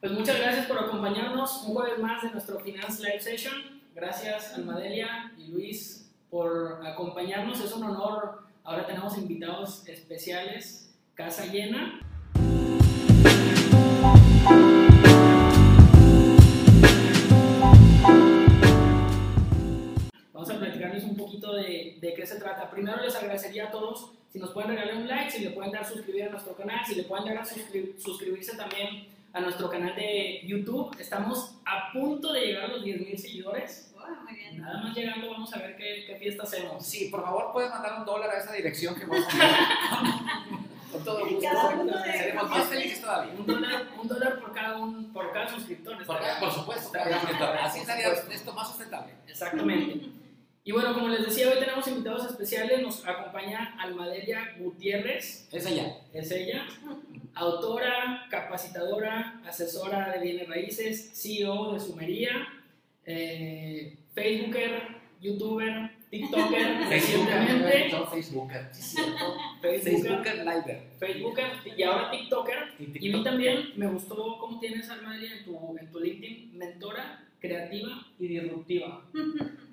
Pues muchas gracias por acompañarnos un jueves más de nuestro Finance Live Session. Gracias Almadelia y Luis por acompañarnos. Es un honor. Ahora tenemos invitados especiales, casa llena. Vamos a platicarles un poquito de, de qué se trata. Primero les agradecería a todos si nos pueden regalar un like, si le pueden dar suscribir a nuestro canal, si le pueden dar a suscri- suscribirse también a nuestro canal de YouTube. Estamos a punto de llegar a los 10.000 seguidores. Muy bien. Nada más llegando, vamos a ver qué, qué fiesta hacemos. Sí, por favor, puedes mandar un dólar a esa dirección que vamos a poner. Con todo gusto. Seremos más felices todavía. Un dólar, un dólar por, cada un, por cada suscriptor. Por, por supuesto, así estaría esto más sustentable. Exactamente. Y bueno, como les decía, hoy tenemos invitados especiales. Nos acompaña Almadelia Gutiérrez, Es ella. es ella, autora, capacitadora, asesora de bienes raíces, CEO de Sumería, eh, Facebooker, YouTuber, TikToker, recientemente, Facebooker. Facebooker, Liver. Facebooker y ahora TikToker. Y Y a mí TikTok. también me gustó cómo tienes Almadelia en tu, en tu LinkedIn, mentora, creativa y disruptiva.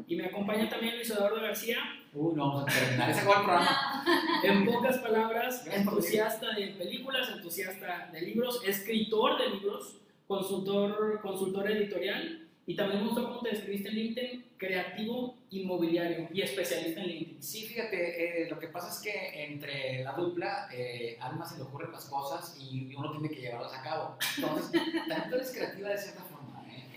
Y me acompaña también Luis Eduardo García, Uy, no vamos a terminar. Ese fue el programa. En pocas palabras, entusiasta de películas, entusiasta de libros, escritor de libros, consultor, consultor editorial y también me gustó cómo te describiste en LinkedIn, creativo inmobiliario y especialista en LinkedIn. Sí, fíjate, eh, lo que pasa es que entre la dupla, eh, a Alma se le ocurren las cosas y uno tiene que llevarlas a cabo. Entonces, tú eres creativa de cierta forma.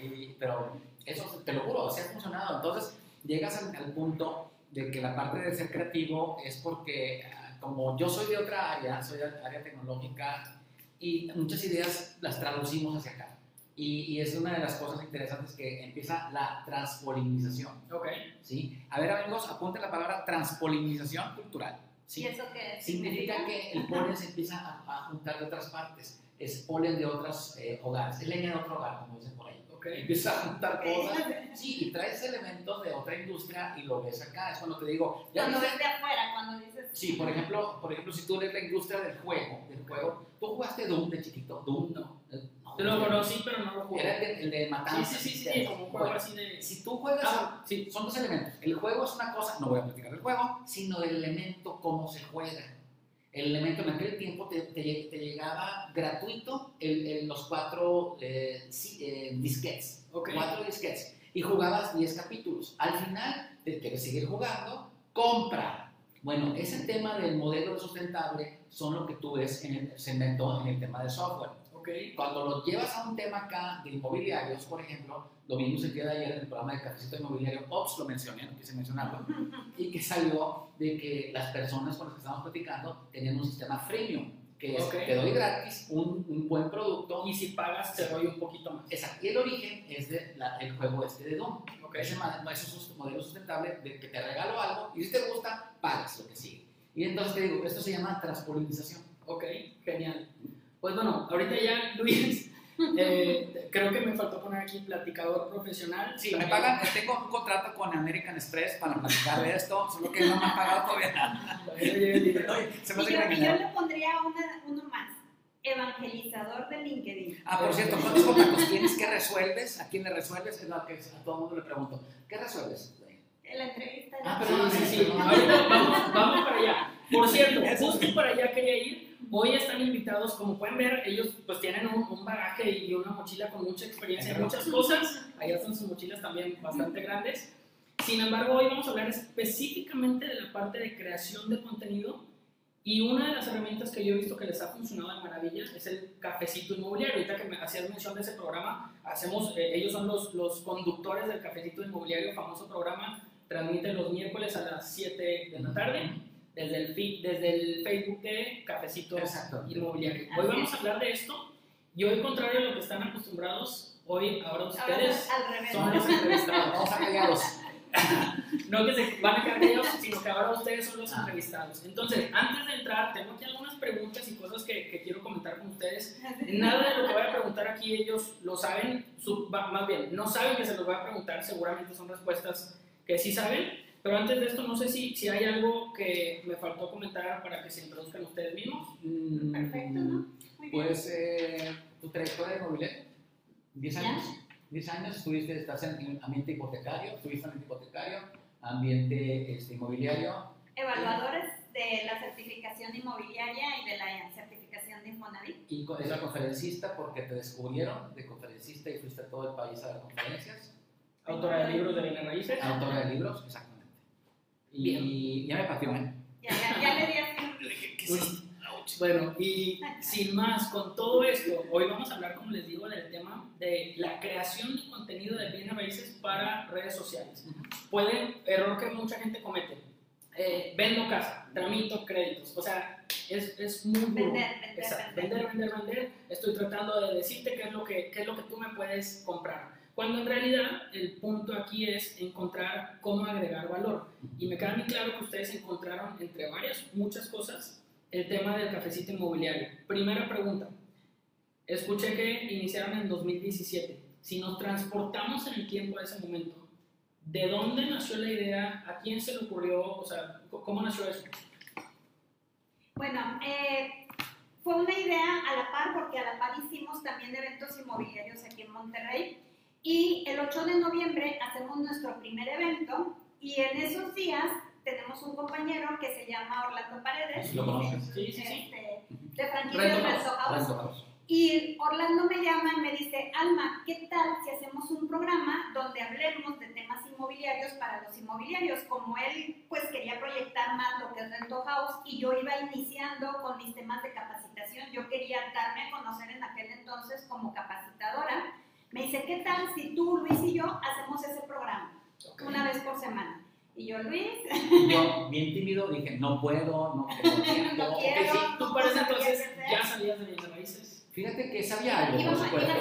Y- pero eso te lo juro, así ha funcionado. Entonces, llegas al, al punto de que la parte de ser creativo es porque, ah, como yo soy de otra área, soy de área tecnológica y muchas ideas las traducimos hacia acá. Y, y es una de las cosas interesantes que empieza la transpolinización. Ok. ¿sí? A ver, amigos, apunten la palabra transpolinización cultural. ¿sí? ¿Y eso qué Significa que el polen se empieza a, a juntar de otras partes. Es polen de otros eh, hogares, es leña de otro hogar, como dicen por ahí. Ok. Empieza a juntar cosas. Sí, y traes elementos de otra industria y lo ves acá. Es cuando te digo, ya Cuando ves de afuera, cuando dices. Sí, por ejemplo, por ejemplo, si tú lees la industria del juego, del juego, tú jugaste Doom de chiquito, Doom No. Yo lo conocí, pero no lo jugué. Era el de, el de Sí, matanza. sí, sí, sí, como un juego Bueno, así de... si tú juegas Ah, sí. son dos elementos. El juego es una cosa, no voy a platicar del juego, sino del elemento cómo se juega. El elemento en aquel tiempo te, te- te llegaba gratuito el- el- los cuatro eh, sí, eh, disquets. Ok. Cuatro disquets. Y jugabas 10 capítulos. Al final, te quieres seguir jugando, compra. Bueno, ese tema del modelo sustentable son lo que tú ves en el, se inventó en el tema de software. Ok. Cuando lo llevas a un tema acá de inmobiliarios, por ejemplo, lo el día de ayer en el programa de Cafecito Inmobiliario, Ops lo mencioné, no quise mencionarlo, y que salió de que las personas con las que estábamos platicando tenían un sistema freemium, que es, Ok. te doy gratis un, un buen producto. Y si pagas, te doy un poquito más. Exacto. Y el origen es de la- el juego este de Doom. Ok. Ese ma- no, ese es un modelo sustentable de que te regalo algo y si te gusta, pagas lo que sigue. Y entonces te digo, esto se llama transpolinización. Ok, genial. Pues bueno, ahorita ya, Luis, eh, creo que me faltó poner aquí platicador profesional. Sí, me pagan, tengo un contrato con American Express para platicar de esto, solo que no me han pagado todavía. Se me hace yo, yo le pondría una- uno más. Evangelizador de LinkedIn. Ah, por cierto, ¿cuántos contactos tienes? ¿Qué resuelves? ¿A quién le resuelves? Es lo que a todo el mundo le pregunto. ¿Qué resuelves? En la entrevista. Ah, ¿no? perdón, Sí, sí, vamos, vamos para allá. Por cierto, justo para allá quería ir. Hoy están invitados, como pueden ver, ellos pues tienen un, un bagaje y una mochila con mucha experiencia en muchas cosas. Allá están sus mochilas también bastante grandes. Sin embargo, hoy vamos a hablar específicamente de la parte de creación de contenido y una de las herramientas que yo he visto que les ha funcionado de maravilla es el cafecito inmobiliario. Ahorita que me hacías mención de ese programa, hacemos, eh, ellos son los, los conductores del cafecito inmobiliario, famoso programa, transmite los miércoles a las 7 de la tarde desde el, desde el Facebook de Cafecito Exacto. Inmobiliario. Así Hoy vamos es. a hablar de esto y hoy, contrario a lo que están acostumbrados, hoy ahora Ahora ustedes al revés. son los entrevistados. Vamos a callados. No que se van a quedar callados, sino que ahora ustedes son los Ah. entrevistados. Entonces, antes de entrar, tengo aquí algunas preguntas y cosas que, que quiero comentar con ustedes. Nada de lo que voy a preguntar aquí ellos lo saben, más bien, no saben que se los voy a preguntar, seguramente son respuestas que sí saben, pero antes de esto no sé si, si hay algo que me faltó comentar para que se introduzcan ustedes mismos. Mm, Perfecto, ¿no? Muy bien. Pues, eh, tu trayectoria inmobiliaria. 10 ¿Ya? años. 10 años estuviste, estás en, en ambiente hipotecario, estuviste en ambiente hipotecario, ambiente este, inmobiliario. Evaluadores de la certificación inmobiliaria y de la certificación de Infonavit. Y co- eres conferencista porque te descubrieron de conferencista y fuiste a todo el país a dar conferencias. Autora de libros de bienes raíces. Autora de libros, exactamente. Y Bien. ya me pateó, ¿eh? Ya, ya, ya le di así. Bueno, y sin más, con todo esto, hoy vamos a hablar, como les digo, del tema de la creación de contenido de bienes raíces para redes sociales. Pueden, error que mucha gente comete, eh, vendo casa, tramito créditos, o sea, es, es muy duro. Vender, vender, Exacto, vender. vender, vender, vender. Estoy tratando de decirte qué es lo que, qué es lo que tú me puedes comprar. Cuando en realidad el punto aquí es encontrar cómo agregar valor. Y me queda muy claro que ustedes encontraron entre varias, muchas cosas, el tema del cafecito inmobiliario. Primera pregunta. Escuché que iniciaron en 2017. Si nos transportamos en el tiempo a ese momento, ¿de dónde nació la idea? ¿A quién se le ocurrió? O sea, ¿cómo nació eso? Bueno, eh, fue una idea a la par, porque a la par hicimos también eventos inmobiliarios aquí en Monterrey. Y el 8 de noviembre hacemos nuestro primer evento y en esos días tenemos un compañero que se llama Orlando Paredes. ¿Lo conoces? Sí, sí, sí. este, de franquicia House. Y Orlando me llama y me dice, Alma, ¿qué tal si hacemos un programa donde hablemos de temas inmobiliarios para los inmobiliarios? Como él pues quería proyectar más lo que es Rento House y yo iba iniciando con mis temas de capacitación, yo quería darme a conocer en aquel entonces como capacitadora. Me dice, ¿qué tal si tú, Luis y yo hacemos ese programa Ok. una vez por semana? Y yo, Luis, Yo, bien tímido, dije, no puedo, no tengo tiempo. No quiero. sí, tú para ese no entonces ya salías de bienes raíces. Fíjate que sabía algo, por supuesto.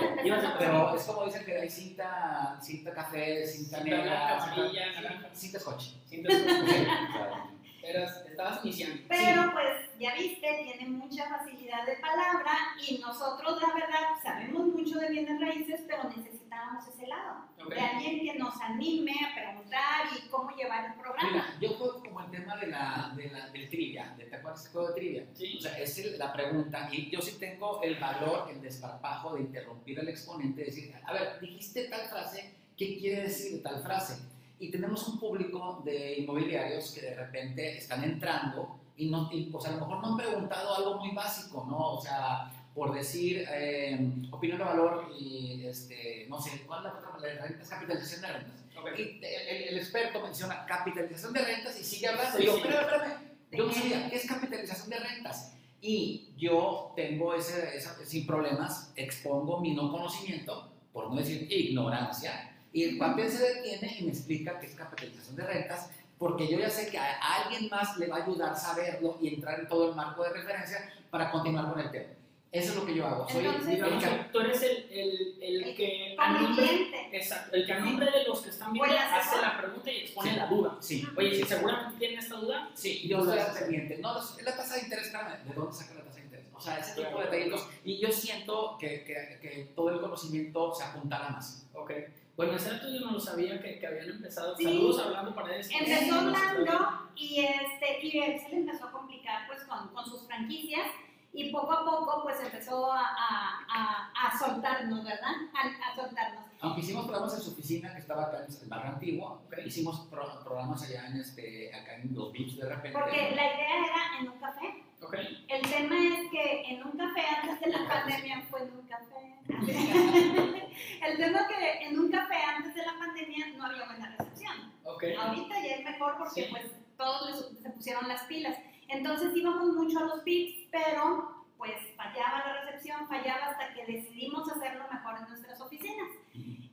Pero es como dicen que hay cinta, cinta café, cinta Cinta negra, cinta- naranja. cinta scotch. Que Claro. eras, estabas iniciando. Pero pues ya viste, tiene mucha facilidad de palabra y nosotros la verdad sabemos mucho de bienes raíces, pero necesitábamos ese lado. Ok. De alguien que nos anime a preguntar y cómo llevar el programa. Mira, yo juego como el tema de la, de la, del trivia, ¿te acuerdas del juego de trivia? Sí. O sea, es la pregunta y yo sí tengo el valor, el desparpajo de interrumpir al exponente y decir, a ver, dijiste tal frase, ¿qué quiere decir tal frase? Y tenemos un público de inmobiliarios que de repente están entrando y, no, y pues a lo mejor no han preguntado algo muy básico, ¿no? O sea, por decir eh, opinión de valor y, este, no sé, ¿cuál es la otra? Rentas, capitalización de rentas. Ok. Y el, el- experto menciona capitalización de rentas y sigue hablando. Sí, y yo, sí. espérame, espérame. Yo no sabía qué es capitalización de rentas. Y yo tengo ese, esa- sin problemas, expongo mi no conocimiento, por no decir ignorancia, y el papel se detiene y me explica qué es capitalización de rentas, porque yo ya sé que a alguien más le va a ayudar saberlo y entrar en todo el marco de referencia para continuar con el tema. Eso es lo que yo hago. Soy Entonces, el Digamos que tú eres el, el, el que a nombre, exacto, el que a nombre de los que están viendo Voy a hacer- hace la pregunta y expone Sí. la duda. Sí, Oye, si seguramente tienen esta duda, Sí, yo estoy al pendiente. No, es la tasa de interés, ¿de dónde saca la tasa de interés? O sea, ese tipo de detallitos. Y yo siento que, que, que todo el conocimiento se apuntala más. ok. Bueno, ese dato yo no lo sabía que, que habían empezado. Sí. Saludos hablando para eso. Empezó hablando y, este, y él se le empezó a complicar pues con, con sus franquicias y poco a poco pues empezó a, a, a, a soltarnos, ¿verdad? A, a soltarnos. Aunque hicimos programas en su oficina, que estaba acá en el barrio antiguo, Ok. hicimos pro- programas allá en este, acá en los beach de repente. Porque la idea era en un café. Ok. El tema es que en un café antes de la pandemia fue en un café. El tema es que en un café antes de la pandemia no había buena recepción. Ok. Ahorita ya es mejor porque Sí. pues todos les- se pusieron las pilas. Entonces íbamos mucho a los PIPs, pero pues fallaba la recepción, fallaba hasta que decidimos hacerlo mejor en nuestras oficinas.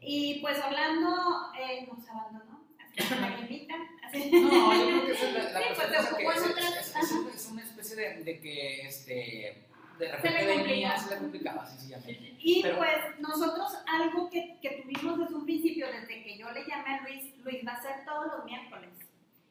Y pues Orlando eh, nos abandonó, así la llamita, así. No, yo creo que es la, la Sí, pues, que es, es- es un- de, de que este, de repente venía, se le complicaba, sencillamente. Y Pero- pues nosotros algo que, que tuvimos desde un principio, desde que yo le llamé a Luis, Luis va a ser todos los miércoles.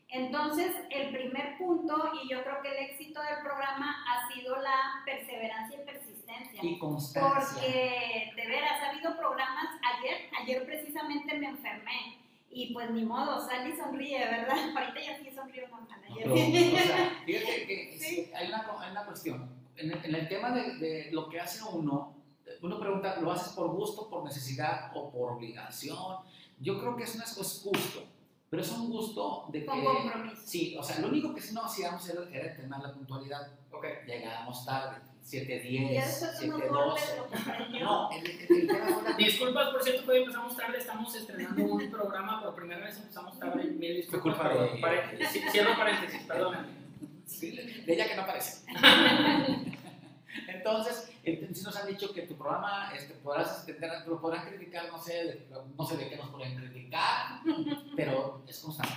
Entonces, el primer punto, y yo creo que el éxito del programa ha sido la perseverancia y persistencia. Y constancia. Porque de veras ha habido programas, ayer, ayer precisamente me enfermé. Y pues ni modo, sal y sonríe, ¿verdad? Ahorita ya sí sonrío normal. No, sí. o sea, fíjate que Sí. hay, una, hay una cuestión. En el, en el tema de, de lo que hace uno, uno pregunta, ¿lo haces por gusto, por necesidad o por obligación? Yo creo que eso no es, es gusto, pero es un gusto de que... Con compromiso. Sí, o sea, lo único que sí no hacíamos era, era el tema de la puntualidad. Ok. Llegábamos tarde, 7.10, Y ya después unos 7.12. golpes lo comprendió. No, el, el, el Disculpas, por cierto, que hoy empezamos tarde, estamos estrenando un programa, por primera vez empezamos tarde, mil disculpas. Fue culpa pero de- pare- sí, Cierro paréntesis, perdóname. Sí, de ella que no aparece. Entonces, el- sí nos han dicho que tu programa este, podrás podrán criticar, no sé, de, no sé de qué nos pueden criticar, pero es constante.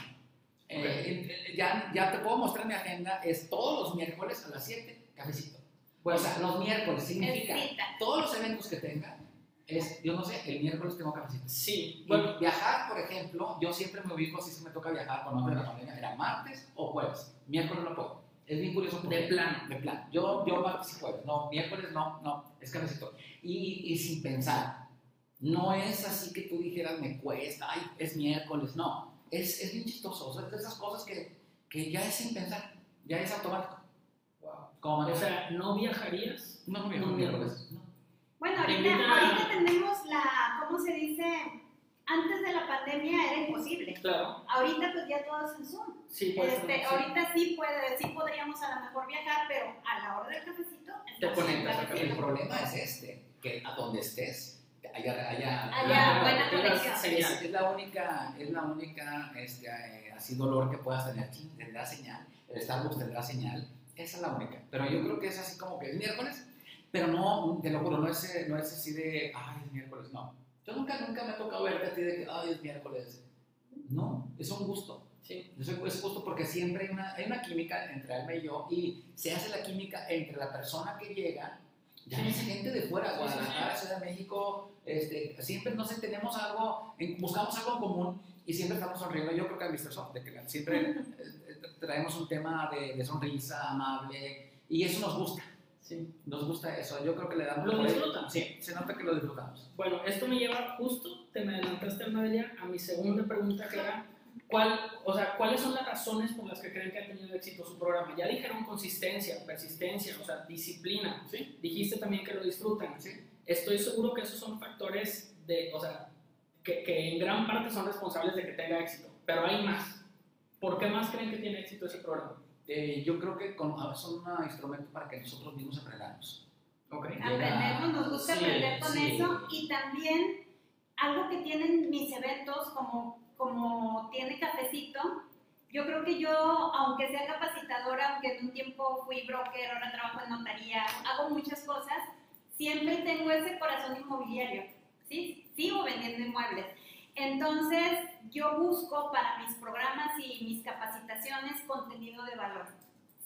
Eh, Ok. eh, ya, ya te puedo mostrar mi agenda, es todos los miércoles a las 7, cafecito. O sea, los miércoles significa todos los eventos que tenga, es, yo no sé, el miércoles tengo cafecito. Sí, Bueno, viajar, por ejemplo, yo siempre me ubico, si se me toca viajar con antes de la pandemia, era martes o jueves. Miércoles no puedo. Es bien curioso. porque- De plano. De plano. Yo, yo martes y jueves. No, miércoles no, no, es cafecito. Y, y sin pensar. No es así que tú dijeras, me cuesta, ay, es miércoles. No, es, es bien chistoso. O sea, es de esas cosas que, que ya es sin pensar, ya es automático. Como O sea, ¿no viajarías? no, no, no, miércoles. No. Bueno, ahorita, ahorita tenemos la, ¿cómo se dice? Antes de la pandemia era imposible. Claro, Ahorita pues ya todo es en Zoom. sí, puede ser, Este, sí. ahorita sí puede, sí podríamos a lo mejor viajar, pero a la hora del cafecito Te conectas al El problema es este, que a donde estés, haya, haya, Haya buena conexión. Es, es la única, es la única este, eh, así dolor que puedas tener. Chin, Tendrá señal, el Starbucks tendrá señal. Esa es la única. Pero yo creo que es así como que es miércoles, pero no, te lo juro, no es, eh, no es así de, ay, es miércoles, no. Yo nunca, nunca me ha tocado verte a ti de que, ay, es miércoles. No, es un gusto. Sí, es justo porque siempre hay una, hay una química entre Alma y yo y se hace la química entre la persona que llega, ya no es gente de fuera, Sí, sí, Guadalajara, Ciudad de México, este, siempre, no sé, tenemos algo, buscamos algo en común y siempre estamos sonriendo. Yo creo que a Mr. Soft, de que siempre traemos un tema de, de sonrisa amable y eso nos gusta, sí. nos gusta eso. Yo creo que le damos... ¿Lo disfrutan? Sí, se nota que lo disfrutamos. Bueno, esto me lleva justo, te me adelantaste, Almadelia, a mi segunda pregunta que era, ¿cuál, o sea, ¿cuáles son las razones por las que creen que ha tenido éxito su programa? Ya dijeron consistencia, persistencia, o sea, disciplina. Sí. Dijiste también que lo disfrutan. Sí. Estoy seguro que esos son factores de, o sea, que, que en gran parte son responsables de que tenga éxito, pero hay más. ¿Por qué más creen que tiene éxito ese programa? Eh, yo creo que con, son un instrumento para que nosotros mismos aprendamos. Ok. Aprendemos, nos gusta Sí, aprender con sí. eso y también algo que tienen mis eventos como, como tiene cafecito, yo creo que yo, aunque sea capacitadora, aunque en un tiempo fui broker, ahora trabajo en notaría, hago muchas cosas, siempre tengo ese corazón inmobiliario, ¿sí? Sigo vendiendo inmuebles. Entonces, yo busco para mis programas y mis capacitaciones contenido de valor.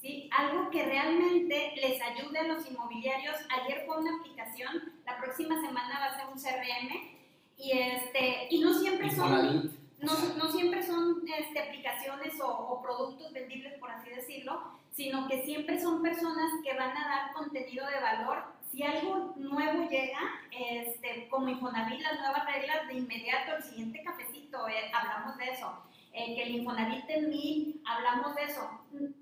¿sí? Algo que realmente les ayude a los inmobiliarios. Ayer fue una aplicación, la próxima semana va a ser un CRM y, este, y no siempre son, no, no siempre son este, aplicaciones o, o productos vendibles, por así decirlo, sino que siempre son personas que van a dar contenido de valor. Si algo nuevo llega, este, como Infonavit, las nuevas reglas, de inmediato, el siguiente cafecito, eh, hablamos de eso. Eh, que el Infonavit en mí, hablamos de eso.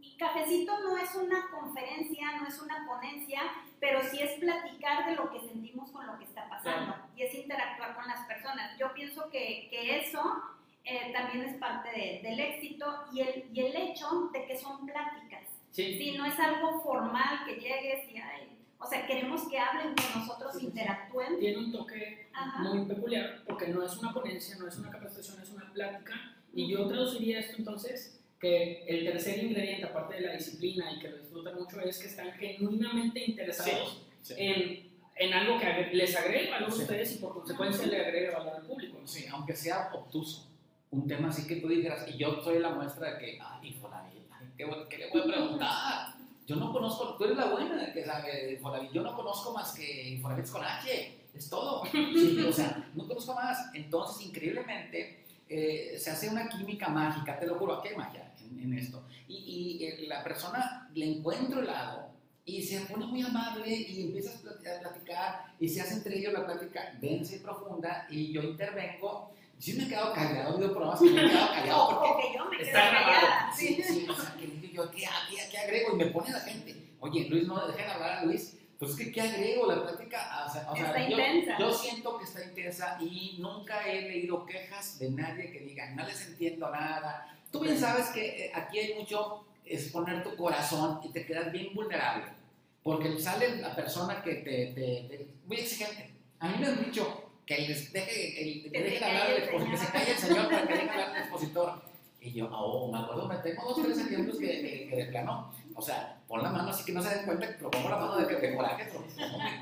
Y cafecito no es una conferencia, no es una ponencia, pero sí es platicar de lo que sentimos con lo que está pasando y es interactuar con las personas. Yo pienso que, que eso eh, también es parte de- del éxito y el, y el hecho de que son pláticas. Sí. Sí, no es algo formal que llegues y, ay, o sea, queremos que hablen con nosotros, Sí, interactúen. Tiene un toque Ajá. muy peculiar porque no es una ponencia, no es una capacitación, es una plática. Y yo traduciría esto entonces que el tercer ingrediente, aparte de la disciplina y que lo disfrutan mucho, es que están genuinamente interesados sí. En, en algo que les agregue valor Sí. a ustedes y por consecuencia le agregue valor al público. Sí, aunque sea obtuso, un tema así que tú dijeras, y yo soy la muestra de que, ah, Infonavit, ay, ¿qué, voy- qué le voy a preguntar? Yo no conozco, tú eres la buena que sabe de Infonavit, yo no conozco más que Infonavit con H, es todo. Sí, o sea, no conozco más. Entonces, increíblemente, eh, se hace una química mágica, te lo juro, aquí hay magia en, en esto. Y, y, eh, la persona le encuentro el lado y se pone muy amable y empiezas a a platicar y se hace entre ellos la plática densa y profunda y yo intervengo. Sí me he quedado callado, habido programas que me he quedado callado porque o que yo me Está grabado. Sí, sí, o sea, que digo yo, ¿qué, qué, qué agrego? Y me pone la gente, oye, Luis, no dejen hablar a Luis, pues es que, ¿qué agrego? La plática, o sea, o sea, Está yo, intensa. yo siento que está intensa y nunca he leído quejas de nadie que diga, no les entiendo nada. Tú bien sabes que eh, aquí hay mucho exponer tu corazón y te quedas bien vulnerable. Porque sale la persona que te, te, te- muy exigente. A mí me han dicho que les deje, el, que Que calle hablar al el expo- que se calle el señor para que deje hablar al expositor. Y yo, oh, me acuerdo, me tengo dos, tres ejemplos que, que, que de plano, o sea, pon la mano así que no se den cuenta, pero pongo la mano de, de coraje, pero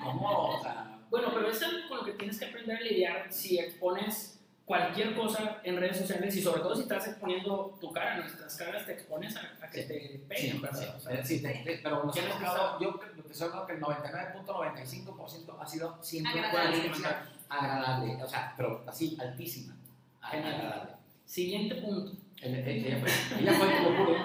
¿cómo, o sea, Bueno, pero es algo con lo que tienes que aprender a lidiar si expones cualquier cosa en redes sociales y sobre todo si estás exponiendo tu cara, nuestras caras te expones a, a que Sí. te peguen, Sí, ¿verdad? sí, O sea, sí, te- te- pero nos hemos que yo creo- te que el 99.95% ha sido siempre una experiencia agradable, o sea, pero así, altísima, Genial. agradable. Siguiente punto. El- el- Ella fue, ella fue puro.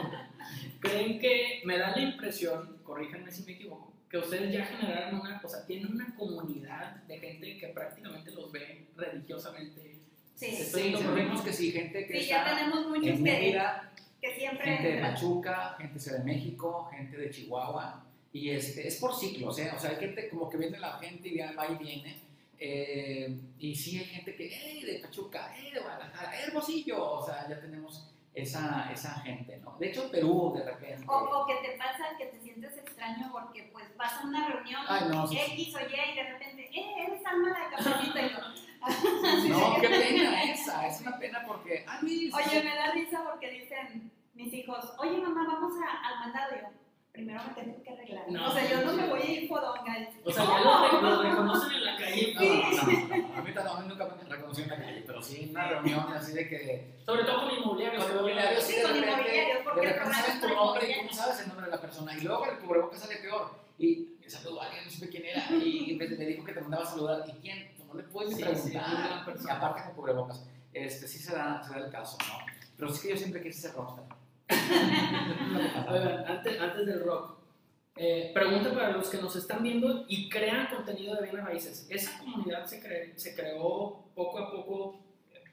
¿Creen que me da la impresión, corríjanme si me equivoco, que ustedes ya generaron una cosa, tienen una comunidad de gente que prácticamente los ve religiosamente? Sí, Estoy Sí, sentimos que sí, gente que sí, ya está tenemos muchos en Mérida, que siempre... gente de Pachuca, gente de México, gente de Chihuahua, y este, es por ciclos, ¿eh? O sea, hay gente como que viene la gente y va y viene, eh, y sí hay gente que, hey, de Pachuca, hey, de Guadalajara, hey, Hermosillo, o sea, ya tenemos esa, esa gente, ¿no? De hecho, Perú, de repente. O, o que te pasa que te sientes extraño porque pues vas a una reunión Ay, no, sí, sí. X o Y y de repente, eh, eres alma la cafecito y yo, No, qué pena esa, es una pena porque, ah, mira, Oye, me da risa porque dicen mis hijos, oye mamá, vamos a, al mandado. Primero me tengo que arreglar. No, o sea, yo no me voy a ir fodonga. O sea, ya los, re- los reconocen en la calle, No, no, no, nunca me reconocí en la calle, pero sí en una reunión así de que sobre todo con inmobiliarios. Con inmobiliarios, sí, con inmobiliarios, porque de repente sabes es tu nombre y cómo sabes el nombre de la persona. Y luego el cubrebocas sale peor. Y saludó a alguien, no supe quién era. Y me, me dijo que te mandaba a saludar. ¿Y quién? No le puedes ni preguntar. aparte con cubrebocas. Este, sí se da, se da el caso, ¿no? Pero sí que yo siempre quise ser rockstar. Oigan, antes, antes del rock, eh, pregunta para los que nos están viendo y crean contenido de bienes raíces. ¿Esa comunidad se, cre- se creó poco a poco,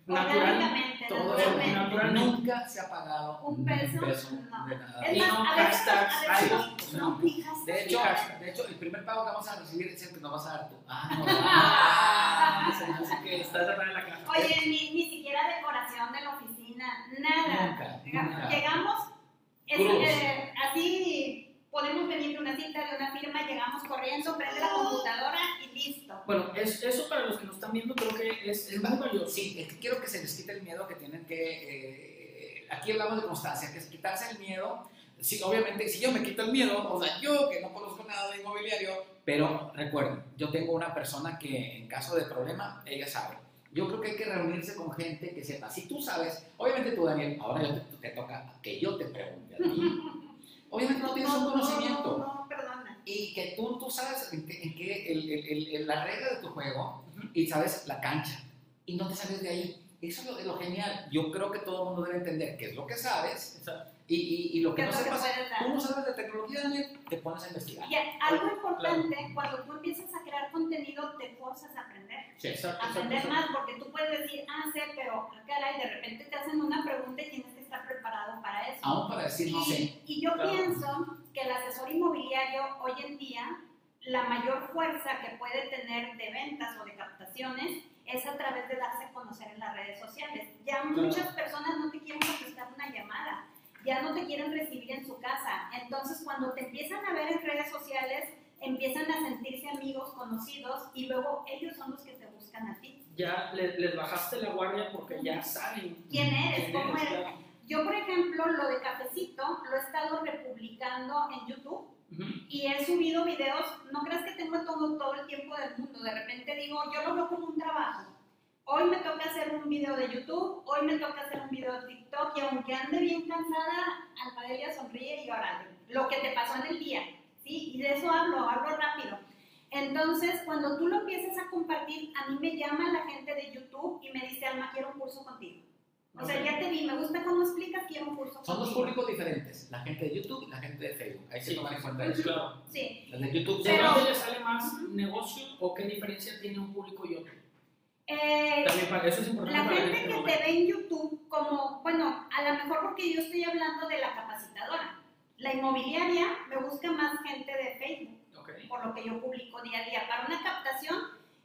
natural? Orgánicamente, todo naturalmente. natural. Nunca se ha pagado Un peso, no. de nada. Es Y más, no a veces, hashtags, a veces, algo, no, no. ni hashtags. De hecho, hashtag. de hecho, el primer pago que vamos a recibir es el que nos vas a dar tú. Ah, no. Ah, que está cerrada la caja. Oye, ni, ni siquiera decoración de la oficina, nada. Nunca, Llega- nunca. Llegamos, es, eh, así podemos venir de una cita, de una firma, llegamos corriendo, prende la computadora y listo. Bueno, es, eso para los que nos están viendo creo que es, es muy valioso. Sí, es que quiero que se les quite el miedo que tienen que. eh, aquí hablamos de constancia, que es quitarse el miedo. Sí, obviamente, si yo me quito el miedo, o sea, yo que no conozco nada de inmobiliario, pero recuerden, yo tengo una persona que en caso de problema, ella sabe. Yo creo que hay que reunirse con gente que sepa. Si tú sabes, obviamente tú, Daniel, ahora yo te, te toca que yo te pregunte a ti. Obviamente no tienes un conocimiento. No, no, perdona. Y que tú, tú sabes en qué, en qué el, el- el- el- la regla de tu juego y sabes la cancha y no te sales de ahí. Eso es lo, es lo genial. Yo creo que todo el mundo debe entender qué es lo que sabes Exacto. Y, y, y lo que ¿Qué no sepas. Tú no sabes de tecnología, te pones a investigar. Y algo importante, cuando tú empiezas a crear contenido, te forzas a aprender. Sí. Exacto, aprender exacto. más, porque tú puedes decir, ah, sé, pero caray, de repente te hacen una pregunta y tienes que estar preparado para eso. Aún para decir no sé. Y, y yo Claro. pienso que el asesor inmobiliario hoy en día, la mayor fuerza que puede tener de ventas o de captaciones es a través de darse a conocer en las redes sociales. Ya muchas personas no te quieren contestar una llamada, ya no te quieren recibir en su casa. Entonces, cuando te empiezan a ver en redes sociales, empiezan a sentirse amigos, conocidos, y luego ellos son los que te buscan a ti. Ya le- les bajaste la guardia porque ya saben ¿Quién eres? quién ¿Cómo eres, eres? Yo, por ejemplo, lo de cafecito lo he estado republicando en YouTube. Y he subido videos, no creas que tengo todo, todo el tiempo del mundo, de repente digo, yo lo veo como un trabajo. Hoy me toca hacer un video de YouTube, hoy me toca hacer un video de TikTok y aunque ande bien cansada, Almadelia sonríe y órale, lo que te pasó en el día, ¿sí? Y de eso hablo, hablo rápido. Entonces, cuando tú lo empiezas a compartir, a mí me llama la gente de YouTube y me dice, Alma, quiero un curso contigo. O sea, ya te vi, me gusta cómo explicas, quiero un curso Son dos públicos diferentes, la gente de YouTube y la gente de Facebook. Hay que Sí, tomar en cuenta eso. claro. Sí, Las de YouTube ¿De dónde le sale más negocio o qué diferencia tiene un público y otro? Eh, También para eso es importante La para gente que que te ve en YouTube, como, bueno, a lo mejor porque yo estoy hablando de la capacitadora. La inmobiliaria me busca más gente de Facebook. Ok. Ok. por lo que yo publico día a día. Para una captación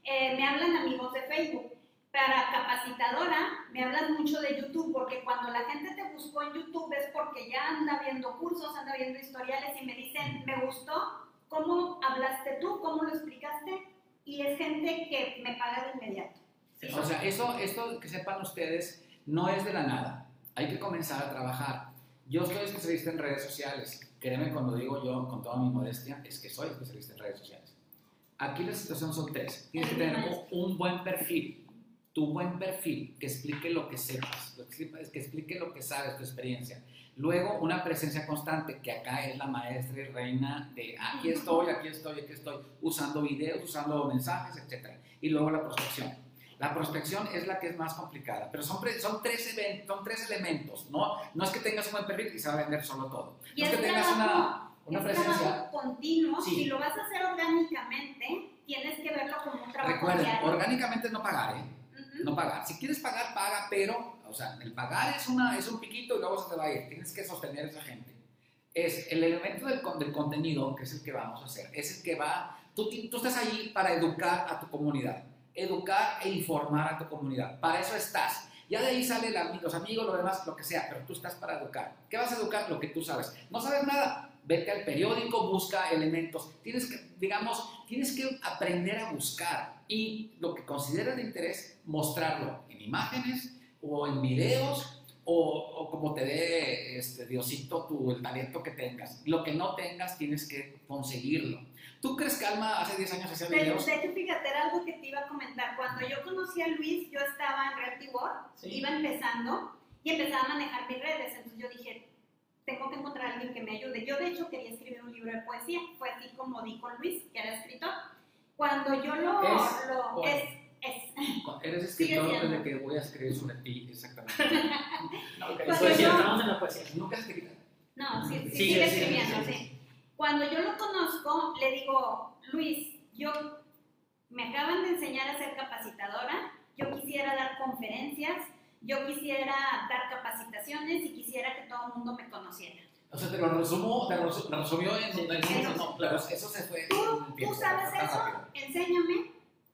eh, me hablan amigos de Facebook. Para capacitadora me hablan mucho de YouTube, porque cuando la gente te buscó en YouTube es porque ya anda viendo cursos, anda viendo historiales y me dicen, me gustó cómo hablaste tú, cómo lo explicaste, y es gente que me paga de inmediato. O sea, eso, esto que sepan ustedes no es de la nada. Hay que comenzar a trabajar. Yo soy especialista en redes sociales. Créeme cuando digo yo, con toda mi modestia, es que soy especialista en redes sociales. Aquí la situación son tres. Tienes que tener un, buen perfil. Tu buen perfil que explique lo que sepas, que explique lo que sabes, tu experiencia. Luego, una presencia constante, que acá es la maestra y reina de aquí estoy, aquí estoy, aquí estoy, usando videos, usando mensajes, etc. Y luego la prospección. La prospección es la que es más complicada, pero son, son, tres, son tres elementos. No, no es que tengas un buen perfil y se va a vender solo todo. Y No es que tengas una, una es presencia. continuo. Sí. Si lo vas a hacer orgánicamente, tienes que verlo como un trabajo Recuerden, diario. orgánicamente no pagar, ¿eh? Ujú. No pagar. Si quieres pagar, paga, pero, o sea, el pagar es, una, es un piquito y luego se te va a ir. Tienes que sostener a esa gente. Es el elemento del, del contenido, que es el que vamos a hacer, es el que va. Tú, tú estás allí para educar a tu comunidad, educar e informar a tu comunidad. Para eso estás. Ya de ahí sale la- los amigos, lo demás, lo que sea, pero tú estás para educar. ¿Qué vas a educar? Lo que tú sabes. No sabes nada. Vete al periódico, busca elementos. Tienes que, digamos, tienes que aprender a buscar y lo que consideres de interés, mostrarlo en imágenes o en videos o, o como te dé este, Diosito tu, el talento que tengas. Lo que no tengas, tienes que conseguirlo. ¿Tú crees que Alma hace 10 años hacía De, videos? de hecho, fíjate, era algo que te iba a comentar. Cuando yo conocí a Luis, yo estaba en Realty World, Sí. iba empezando y empezaba a manejar mis redes. Entonces yo dije, tengo que encontrar a alguien que me ayude. Yo, de hecho, quería escribir un libro de poesía. Fue así como di con Luis, que era escritor. Cuando yo lo... Es, lo- o es, es. Eres escritor siendo. desde que voy a escribir sobre ti, exactamente. No, ok, Cuando poesía, yo- estamos en la poesía. Nunca has escrito. No, sí, sí, Sigue, sigue escribiendo, sí. Cuando yo lo conozco, le digo, Luis, yo me acaban de enseñar a ser capacitadora, yo quisiera dar conferencias, yo quisiera dar capacitaciones y quisiera que todo el mundo me conociera. O sea, te lo resumo, te lo resu- lo resumió en, sí, no, claro, eso se fue. Tú, sabes eso, rápido. enséñame,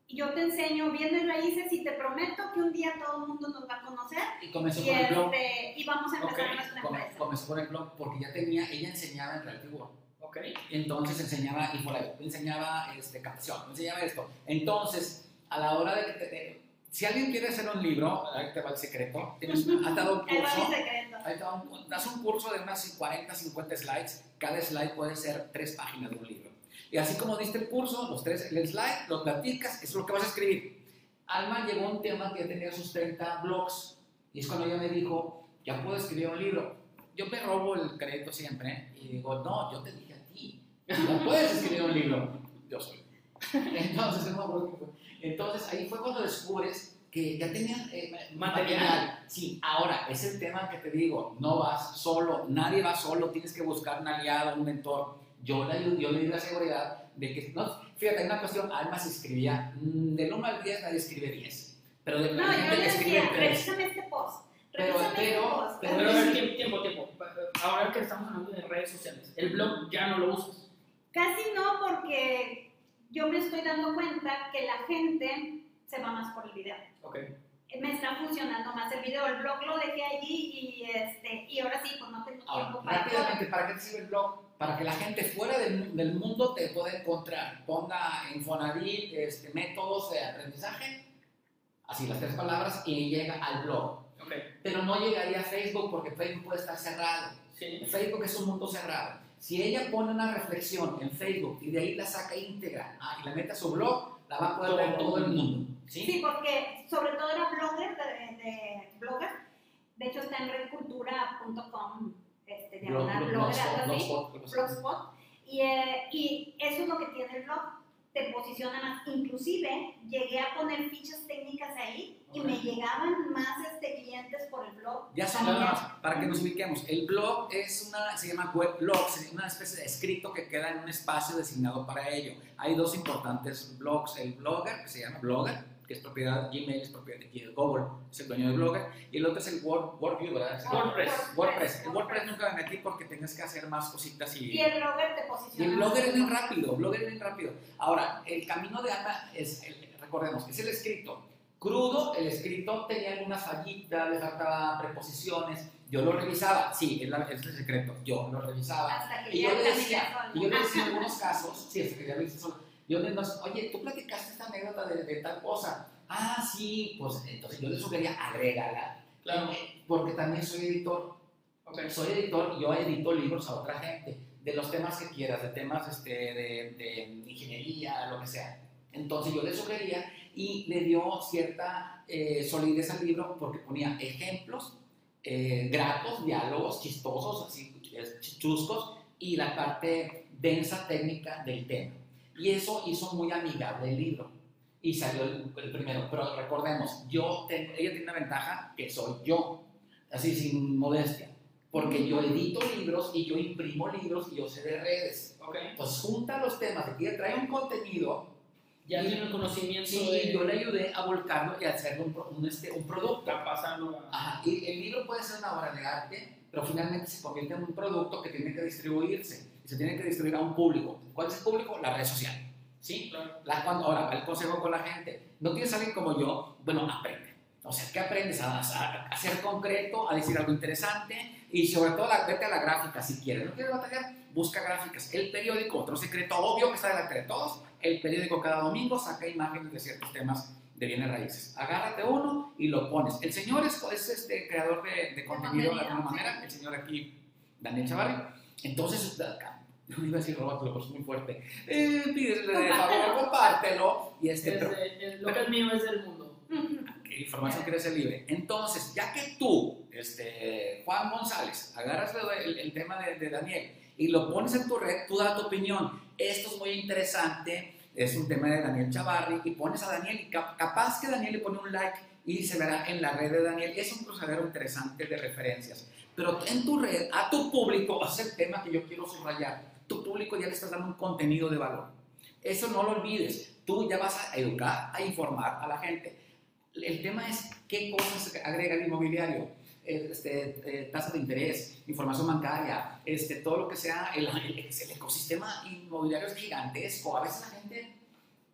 y yo te enseño bienes raíces y te prometo que un día todo el mundo nos va a conocer Y comenzó y, con el blog. este, y vamos a empezar Ok, nuestra Come- empresa. Comenzó con el blog porque ya tenía, ella enseñaba en World. Ok. Entonces enseñaba Infolive, enseñaba este, captación, enseñaba esto. Entonces, a la hora de que te- de- si alguien quiere hacer un libro, ahí te va el secreto, tienes, has dado un curso, un, das un curso de unas 40, 50 slides, cada slide puede ser tres páginas de un libro. Y así como diste el curso, los tres, el slide, lo platicas, eso es lo que vas a escribir. Alma llegó a un tema que ya tenía sus 30 blogs, y es cuando ella me dijo, ya puedo escribir un libro. Yo me robo el crédito siempre, y digo, no, yo te dije no puedes escribir un libro. Yo soy. Entonces, no. Entonces, ahí fue cuando descubres que ya tenían eh, Material. Sí, ahora, es el tema que te digo, no vas solo, nadie va solo, tienes que buscar un aliado, un mentor. Yo le, yo le di la seguridad de que, no, fíjate, hay una cuestión, Alma se escribía, mm, del 1 al 10 nadie escribe 10, pero de No, la yo le que escribe decía, 3. revísame este post. Pero- pero- este post. pero- Pero ver, tiempo, tiempo, tiempo. Ahora que estamos hablando de redes sociales, el blog ya no lo usas. Casi no, porque yo me estoy dando cuenta que la gente se va más por el video. Ok. Me está funcionando más el video. El blog lo dejé allí y, este, y ahora sí, pues no tengo Ahora, tiempo para rápidamente, ¿para qué te sirve el blog? Para que la gente fuera del, del mundo te pueda encontrar. Ponga Infonavit, este, métodos de aprendizaje, así las tres palabras, y llega al blog. Ok. Pero no llegaría a Facebook porque Facebook puede estar cerrado. Sí. Facebook es un mundo cerrado. Si ella pone una reflexión en Facebook y de ahí la saca íntegra ah, y la mete a su blog, la va a poder ver todo el mundo. ¿sí? Sí, porque sobre todo era blogger de, de blogger. De hecho está en redcultura.com, este, Blog- diagonal blog- blogger, blogspot. Y, eh, y eso es lo que tiene el blog. Te posiciona más. Inclusive llegué a poner fichas técnicas ahí y me llegaban más este, clientes por el blog. Ya son más, para que nos ubiquemos. El blog es una, se llama weblog, es una especie de escrito que queda en un espacio designado para ello. Hay dos importantes blogs, el blogger, que se llama blogger, que es propiedad de Gmail, es propiedad de Google, es el dueño de Blogger, y el otro es el Word, WordView, ¿verdad? WordPress. WordPress. El WordPress nunca me metí porque tengas que hacer más cositas y... Y el blogger te Y posiciona. el blogger es bien rápido, blogger es bien rápido. Ahora, el camino de Ana es, el- recordemos, es el escrito. Crudo, el escrito tenía algunas fallitas, le faltaba preposiciones. Yo lo revisaba, sí, es, la- es el secreto. Yo lo revisaba. Hasta que Y ya yo le decía, y yo le decía en algunos casos, sí, hasta que ya lo hice solo. Yo le decía, oye, tú platicaste esta anécdota de, de tal cosa. Ah, sí, pues entonces yo le sugería, agrégala. Claro. Eh, Porque también soy editor Ok. soy editor, yo edito libros a otra gente, de los temas que quieras, de temas este, de, de ingeniería, lo que sea. Entonces yo le sugería y le dio cierta eh, solidez al libro porque ponía ejemplos eh, gratos, diálogos chistosos, así chuscos, y la parte densa técnica del tema. Y eso hizo muy amigable el libro. Y salió el, el primero. Pero recordemos, yo ten- ella tiene una ventaja que soy yo, así sin modestia. Porque yo edito libros y yo imprimo libros y yo sé de redes. Ok. Entonces junta los temas, que trae un contenido Ya Y- tiene el conocimiento Sí, de. yo le ayudé a volcarlo y a hacerle un, un, este, un producto. pasarlo a. Ajá, y el libro puede ser una obra de arte, pero finalmente se convierte en un producto que tiene que distribuirse. Se tiene que distribuir a un público. ¿Cuál es el público? La red social. ¿Sí? Claro. La, cuando, ahora, el consejo con la gente. No tienes a alguien como yo, bueno, aprende. O sea, ¿qué aprendes? A, a- a ser concreto, a decir algo interesante y sobre todo la, vete a la gráfica si quieres. ¿No quieres batallar? Busca gráficas. El periódico, otro secreto obvio que está delante de todos, el periódico cada domingo saca imágenes de ciertos temas de bienes raíces. Agárrate uno y lo pones. El señor es, es este creador de, de contenido de alguna manera, el señor aquí, Daniel Chavarri. Entonces, no iba a decir roba, pero es muy fuerte. Eh, pídele de favor, compártelo. Y este, Es pero- es- lo que es mío es del mundo. Que información quiere ser libre. Entonces, ya que tú, este, Juan González, agarras el, el tema de, de Daniel y lo pones en tu red, tú das tu opinión. Esto es muy interesante, es un tema de Daniel Chavarri, y pones a Daniel, y cap- capaz que Daniel le pone un like y se verá en la red de Daniel. Es un cruzadero interesante de referencias. Pero en tu red, a tu público, es el tema que yo quiero subrayar. Tu público ya le estás dando un contenido de valor. Eso no lo olvides. Tú ya vas a educar, a informar a la gente. El tema es qué cosas agrega el inmobiliario. Este, eh, tasa de interés, información bancaria, este, todo lo que sea, el, el- el ecosistema inmobiliario es gigantesco. A veces la gente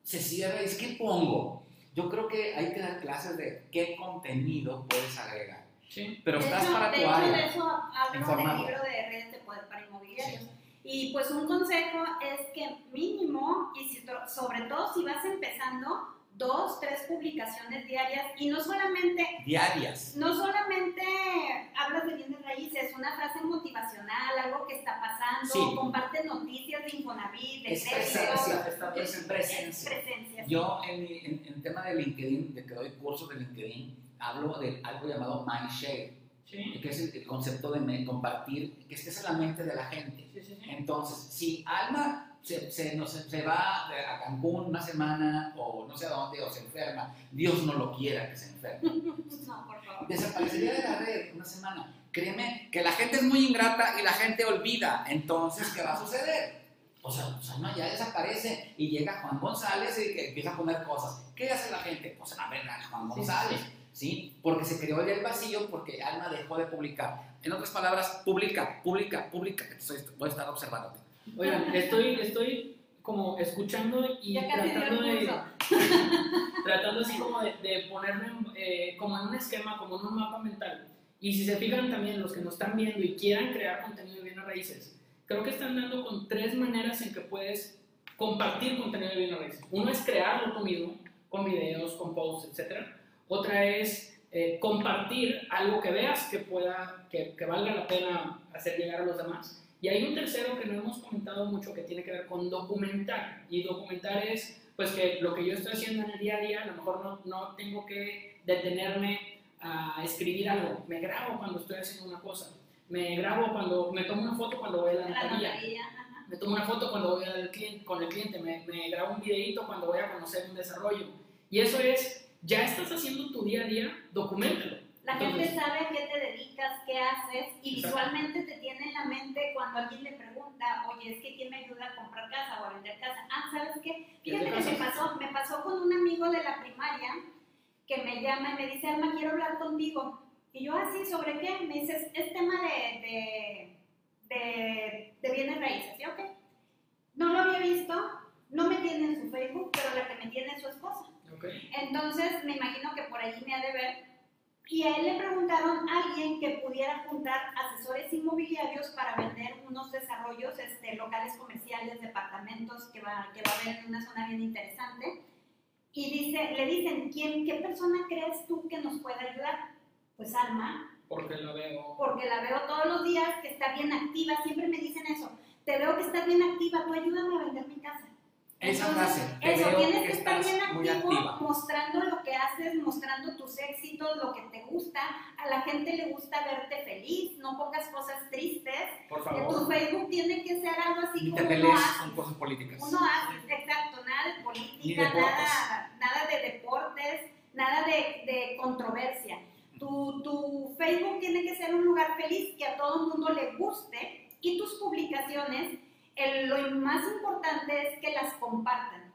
se cierra y dice, ¿qué pongo? Yo creo que hay que dar clases de qué contenido puedes agregar. Sí. Pero de estás hecho, para de tu hecho, de área. eso hablo del libro de redes de poder para inmobiliarios. Y pues un consejo es que mínimo, y si sobre todo si vas empezando, dos, tres publicaciones diarias y no solamente Diarias. no solamente hablas de bienes raíces, una frase motivacional, algo que está pasando, Sí. comparte noticias de Infonavit, de Es crédito, presencia, está es- es presencia. es presencia. sí. Yo en, mi- en, en tema de LinkedIn, de que doy cursos de LinkedIn, hablo de algo llamado mindshare, Sí. que es el, concepto de compartir, que estés en la mente de la gente. Sí, sí, sí. Entonces, si Alma se, se, no se va a Cancún una semana o no sé a dónde o se enferma, Dios no lo quiera que se enferme. No, por favor. Desaparecería de la red una semana. Créeme que la gente es muy ingrata y la gente olvida. Entonces, ¿qué va a suceder? O sea, pues Alma ya desaparece y llega Juan González y que empieza a poner cosas. ¿Qué hace la gente? Pues a ver a Juan González, ¿sí? Porque se creó el vacío porque Alma dejó de publicar. En otras palabras, publica, publica, publica. estoy- voy a estar observándote. Oigan, estoy, estoy como escuchando y Ya casi dio tratando de, tratando así como de, de ponerme eh, como en un esquema, como en un mapa mental. Y si se fijan también los que nos están viendo y quieran crear contenido de bienes raíces, creo que están dando con tres maneras en que puedes compartir contenido de bienes raíces. Uno es crearlo tú mismo, con videos, con posts, etc. Otra es eh, compartir algo que veas que pueda, que, que valga la pena hacer llegar a los demás. Y hay un tercero que no hemos comentado mucho que tiene que ver con documentar. Y documentar es, pues, que lo que yo estoy haciendo en el día a día, a lo mejor no, no tengo que detenerme a escribir algo. Me grabo cuando estoy haciendo una cosa. Me grabo cuando, me tomo una foto cuando voy a la notaría. Me tomo una foto cuando voy al cliente, con el cliente. Me, me grabo un videito cuando voy a conocer un desarrollo. Y eso es, ya estás haciendo tu día a día, documentalo. La gente Entonces- sabe a qué te dedicas, qué haces y Exacto. visualmente te tiene en la mente cuando alguien le pregunta, oye, es que quién me ayuda a comprar casa o a vender casa. Ah, ¿sabes qué? Fíjate que me pasó, me pasó con un amigo de la primaria que me llama y me dice, Alma, quiero hablar contigo. Y yo, así, ¿sobre qué? Me dice, "Es- tema de, de, de, de bienes raíces. Y ok, no lo había visto, no me tiene en su Facebook, pero la que me tiene es su esposa. Ok. Entonces, me imagino que por allí me ha de ver. Y a él le preguntaron a alguien que pudiera juntar asesores inmobiliarios para vender unos desarrollos este, locales comerciales, departamentos que va, que va a haber en una zona bien interesante. Y dice, le dicen, ¿quién, ¿qué persona crees tú que nos puede ayudar? Pues Alma, Porque lo veo. porque la veo todos los días que está bien activa, siempre me dicen eso, te veo que estás bien activa, tú ayúdame a vender mi casa. Esa Entonces, frase, te Eso, tienes que que estar bien activo, mostrando lo que haces, mostrando tus éxitos, lo que te gusta. A la gente le gusta verte feliz, no pongas cosas tristes. Por Que tu favor. Facebook tiene que ser algo así Ni te como uno pelees hace. con cosas políticas. Uno hace, exacto, nada de política, nada, nada de deportes, nada de, de controversia. Tu, tu Facebook tiene que ser un lugar feliz que a todo el mundo le guste y tus publicaciones, el- lo más importante es que las compartan.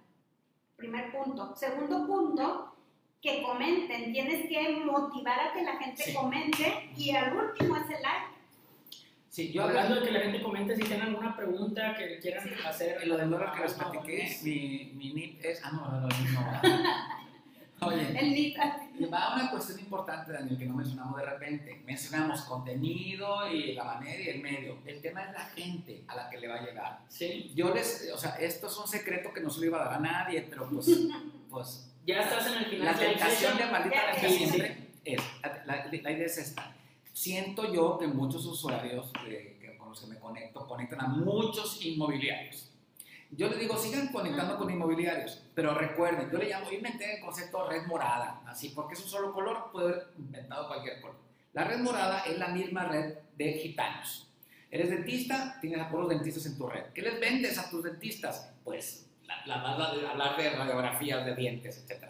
Primer punto. Segundo punto, que comenten. Tienes que motivar a que la gente Sí. comente y al último es el like. Sí, yo Hablando de que la gente comente si tienen alguna pregunta que quieran Sí. hacer. de lo del dólar que les platiqué, mi, mi NIP es. Ah, no, no, no, no. Oye, El nita. va a una cuestión importante, Daniel, que no mencionamos de repente. Mencionamos contenido y la manera y el medio. El tema es la gente a la que le va a llegar. Sí. Yo les, o sea, esto es un secreto que no se lo iba a dar a nadie, pero pues, pues Ya estás en el final la la tentación de maldita sí, siempre es, la, la- la idea es esta. Siento yo que muchos usuarios de- que- con los que me conecto conectan a muchos inmobiliarios. Yo les digo, sigan conectando con inmobiliarios, pero recuerden, yo le llamo, inventé el concepto red morada, así, porque es un solo color, puede haber inventado cualquier color. La red morada es la misma red de gitanos. Eres dentista, tienes a todos los dentistas en tu red. ¿Qué les vendes a tus dentistas? Pues la, la, la- hablar de radiografías de dientes, etc.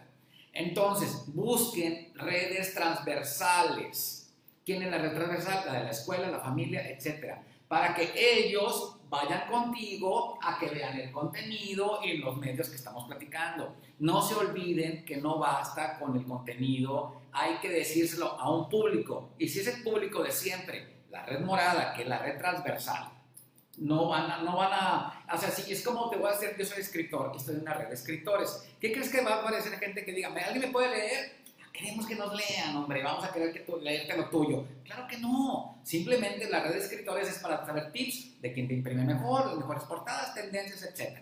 Entonces, busquen redes transversales. ¿Quién es la red transversal? La de la escuela, la familia, etc. Para que ellos vayan contigo a que vean el contenido y los medios que estamos platicando. No se olviden que no basta con el contenido, hay que decírselo a un público. Y si es el público de siempre, la red morada, que es la red transversal, no van a, no van a, o sea, si es como te voy a decir, yo soy escritor, estoy en una red de escritores. ¿Qué crees que va a aparecer gente que diga, ¿alguien me puede leer? Queremos que nos lean, hombre, vamos a querer que tú, leerte lo tuyo. Claro que no. Simplemente la red de escritores es para saber tips de quién te imprime mejor, las mejores portadas, tendencias, etc.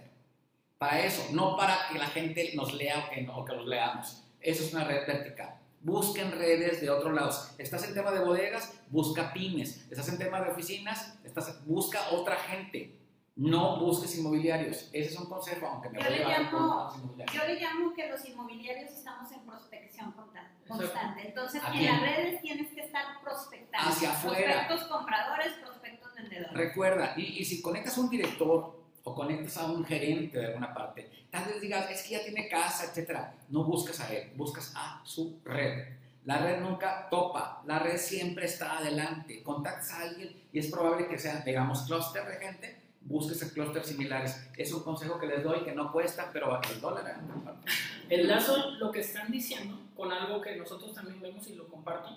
Para eso, no para que la gente nos lea o que, no- o que los leamos. Eso es una red vertical. Busquen redes de otros lados. Estás en tema de bodegas, busca pymes. Estás en tema de oficinas, estás, busca otra gente. No busques inmobiliarios. Ese es un consejo, aunque me Yo voy le llamo-. Yo le llamo que los inmobiliarios estamos en prospección constante. Entonces, ¿A en las redes tienes que estar prospectando. Hacia afuera. Prospectos compradores, prospectos vendedores. Recuerda, y, y si conectas a un director o conectas a un gerente de alguna parte, tal vez digas, es que ya tiene casa, etcétera. No buscas a él, buscas a su red. La red nunca topa, la red siempre está adelante. Contactas a alguien y es probable que sean, digamos, clúster de gente, busques a clústeres similares. Es un consejo que les doy que no cuesta, pero el dólar. Enlazo lo que están diciendo con algo que nosotros también vemos y lo comparto,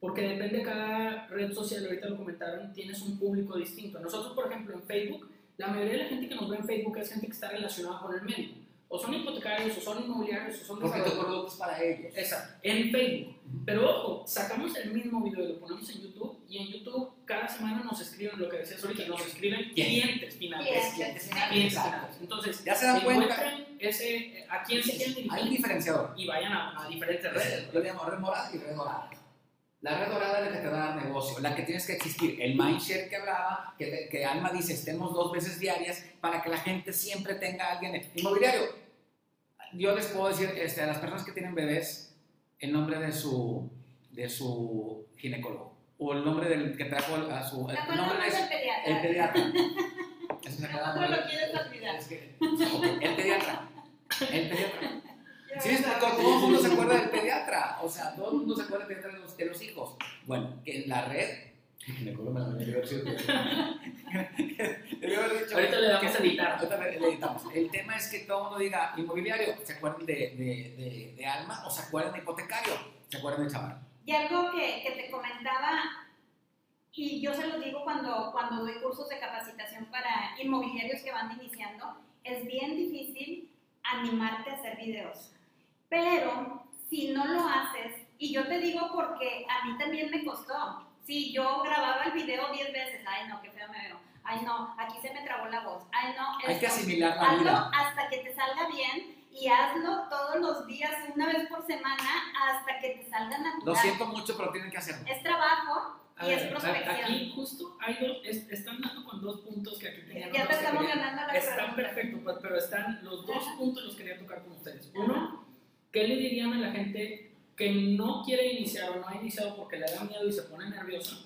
porque depende de cada red social, ahorita lo comentaron, tienes un público distinto. Nosotros, por ejemplo, en Facebook, la mayoría de la gente que nos ve en Facebook es gente que está relacionada con el medio. O son hipotecarios, o son inmobiliarios, o son desarrolladores. producto es para ellos. Exacto, en Facebook. Pero ojo, sacamos el mismo video y lo ponemos en YouTube y en YouTube cada semana nos escriben lo que decías ahorita, nos escriben clientes finales. Clientes. Finales. Entonces, Ya se dan cuenta. encuentren ese, a quién se quieren Hay un dirigir diferenciador. y vayan a, a diferentes redes. Yo le llamo red morada y red dorada. La red dorada es la que te va a dar negocio, la que tienes que existir. El mindshare que hablaba, que, que Alma dice, estemos dos veces diarias para que la gente siempre tenga a alguien. Inmobiliario, yo les puedo decir este, a las personas que tienen bebés el nombre de su, de su ginecólogo o el nombre del que trajo a su. ¿Te El nombre de más su- del pediatra? el pediatra. Eso se acaba Otro de- lo quieres olvidar. es que- el pediatra. El pediatra. Sí, me explicó, todo el mundo se acuerda del pediatra. O sea, todo el mundo se acuerda del pediatra de los, de los hijos. Bueno, que en la red. Me acuerdo, debió haber dicho Ahorita le damos a editar. Le editamos. El tema es que todo el mundo diga inmobiliario, ¿se acuerdan de, de, de, de Alma o se acuerdan de hipotecario? ¿Se acuerdan de Chaval? Y algo que, que te comentaba, y yo se lo digo cuando, cuando doy cursos de capacitación para inmobiliarios que van iniciando, es bien difícil animarte a hacer videos. Pero si no lo haces, y yo te digo porque a mí también me costó, si yo grababa el video 10 veces, ay no, qué feo me veo, ay no, aquí se me trabó la voz, ay no, Hay que esto. asimilar la hazlo vida. hasta que te salga bien y hazlo todos los días, una vez por semana, hasta que te salga natural. Lo siento mucho, pero tienen que hacerlo. Es trabajo A y es ver, prospección. aquí justo hay dos, es- están dando con dos puntos que aquí tenían. Ya te estamos ganando la Están perfectos, pues, pero están los dos Ajá. puntos los quería tocar con ustedes. Uno, ¿qué le dirían a la gente que no quiere iniciar o no ha iniciado porque le da miedo y se pone nerviosa?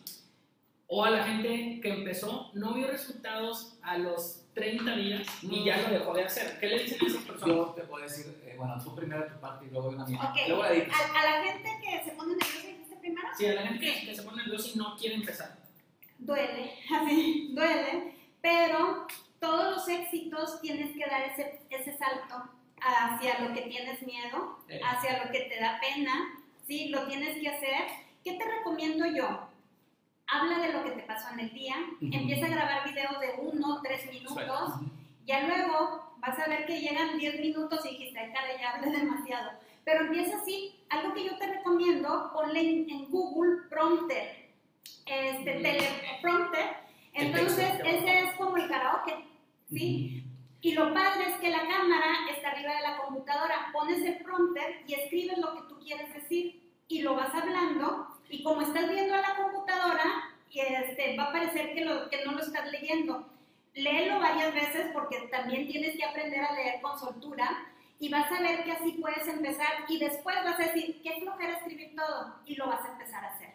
O a la gente que empezó, no vio resultados a los 30 días y ya lo dejó de hacer. ¿Qué le dicen a esas personas? Yo te puedo decir, eh, bueno, tú primero tu parte y luego una mía. Ok, Luego la a, a la gente que se pone nerviosa, dijiste primero, Sí, a la gente que, que se pone nerviosa y no quiere empezar. duele, así, duele, pero todos los éxitos tienes que dar ese, ese salto hacia lo que tienes miedo, Eh. hacia lo que te da pena, ¿sí? Lo tienes que hacer. ¿Qué te recomiendo yo? Habla de lo que te pasó en el día, empieza a grabar videos de uno, tres minutos, Ujú. Ya luego vas a ver que llegan 10 minutos y dijiste, "Ay, caray, ya hablé demasiado. Pero empieza así. Algo que yo te recomiendo, ponle en, en Google prompter. Este, teleprompter. El Entonces, ese es como el karaoke. ¿sí? Y lo padre es que la cámara está arriba de la computadora. Pones el prompter y escribes lo que tú quieres decir. Y lo vas hablando. Y como estás viendo a la computadora, y este, va a parecer que, lo, que no lo estás leyendo léelo varias veces porque también tienes que aprender a leer con soltura y vas a ver que así puedes empezar y después vas a decir, qué flojera escribir todo y lo vas a empezar a hacer.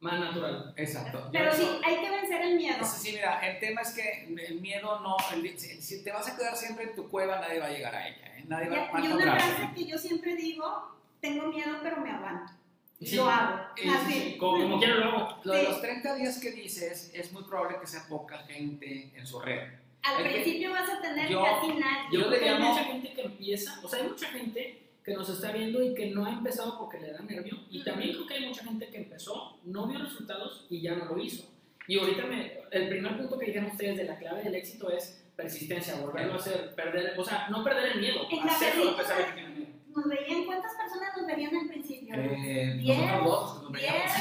Más natural. Exacto. Pero sí, hay que vencer el miedo. Eso sí, mira, el tema es que el miedo no. el- si te vas a quedar siempre en tu cueva, nadie va a llegar a ella. ¿eh? Nadie Y, va, va a y una frase que yo siempre digo, tengo miedo pero me aguanto. Sí. Lo hago. Eh, Así. Como, como quiera lo hago. Lo de los 30 días que dices, es muy probable que sea poca gente en su red. Al es principio vas a tener yo- casi nadie. Yo le que hay llamo- mucha gente que empieza, o sea, hay mucha gente que nos está viendo y que no ha empezado porque le da nervio. Y también creo que hay mucha gente que empezó, no vio resultados y ya no lo hizo. Y ahorita me, el primer punto que dijeron ustedes de la clave del éxito es persistencia, volverlo a hacer, perder, o sea, no perder el miedo, hacerlo a pesar de que tienen miedo. Nos veían, ¿cuántas personas nos al principio? Eh, Diez, nosotros dos nos veíamos.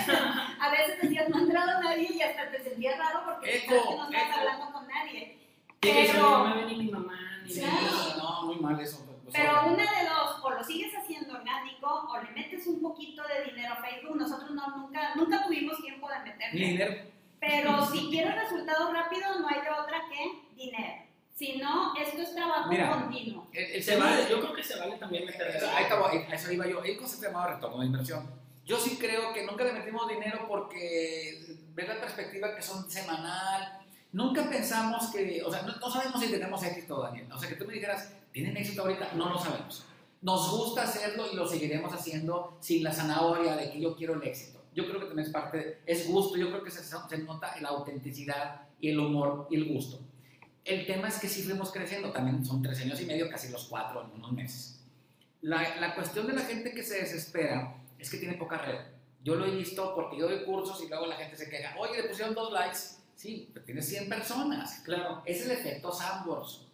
A veces decías, no ha entrado nadie y hasta te sentías raro porque Eco, pensabas que no estabas eco. hablando con nadie. Pero- no me ve ni mi mamá, ni Sí, mi Claro. no, muy mal eso. pues, Pero una de dos, o lo sigues haciendo orgánico o le metes un poquito de dinero a Facebook. Nosotros no, nunca, nunca tuvimos tiempo de meterle. dinero. Pero si quieres resultados rápidos, no hay de otra que dinero. Si no, esto es trabajo Mira, continuo. El, el Se vale, yo creo que se vale también meterle. Ahí estaba, a eso iba yo. El concepto llamado retorno de inversión. Yo sí creo que nunca le metimos dinero porque ves la perspectiva que son semanal. Nunca pensamos que, o sea, no, no sabemos si tenemos éxito, Daniel. O sea, que tú me dijeras, ¿tienen éxito ahorita? No lo sabemos. Nos gusta hacerlo y lo seguiremos haciendo sin la zanahoria de que yo quiero el éxito. Yo creo que también es parte, de- es gusto, yo creo que se, se nota la autenticidad y el humor y el gusto. El tema es que sí fuimos creciendo, también son tres años y medio, casi los cuatro en unos meses. La, la cuestión de la gente que se desespera es que tiene poca red. Yo lo he visto porque yo doy cursos y luego la gente se queja, oye, le pusieron dos likes. Sí, pero tienes 100 personas. Claro. Es el efecto Sambors.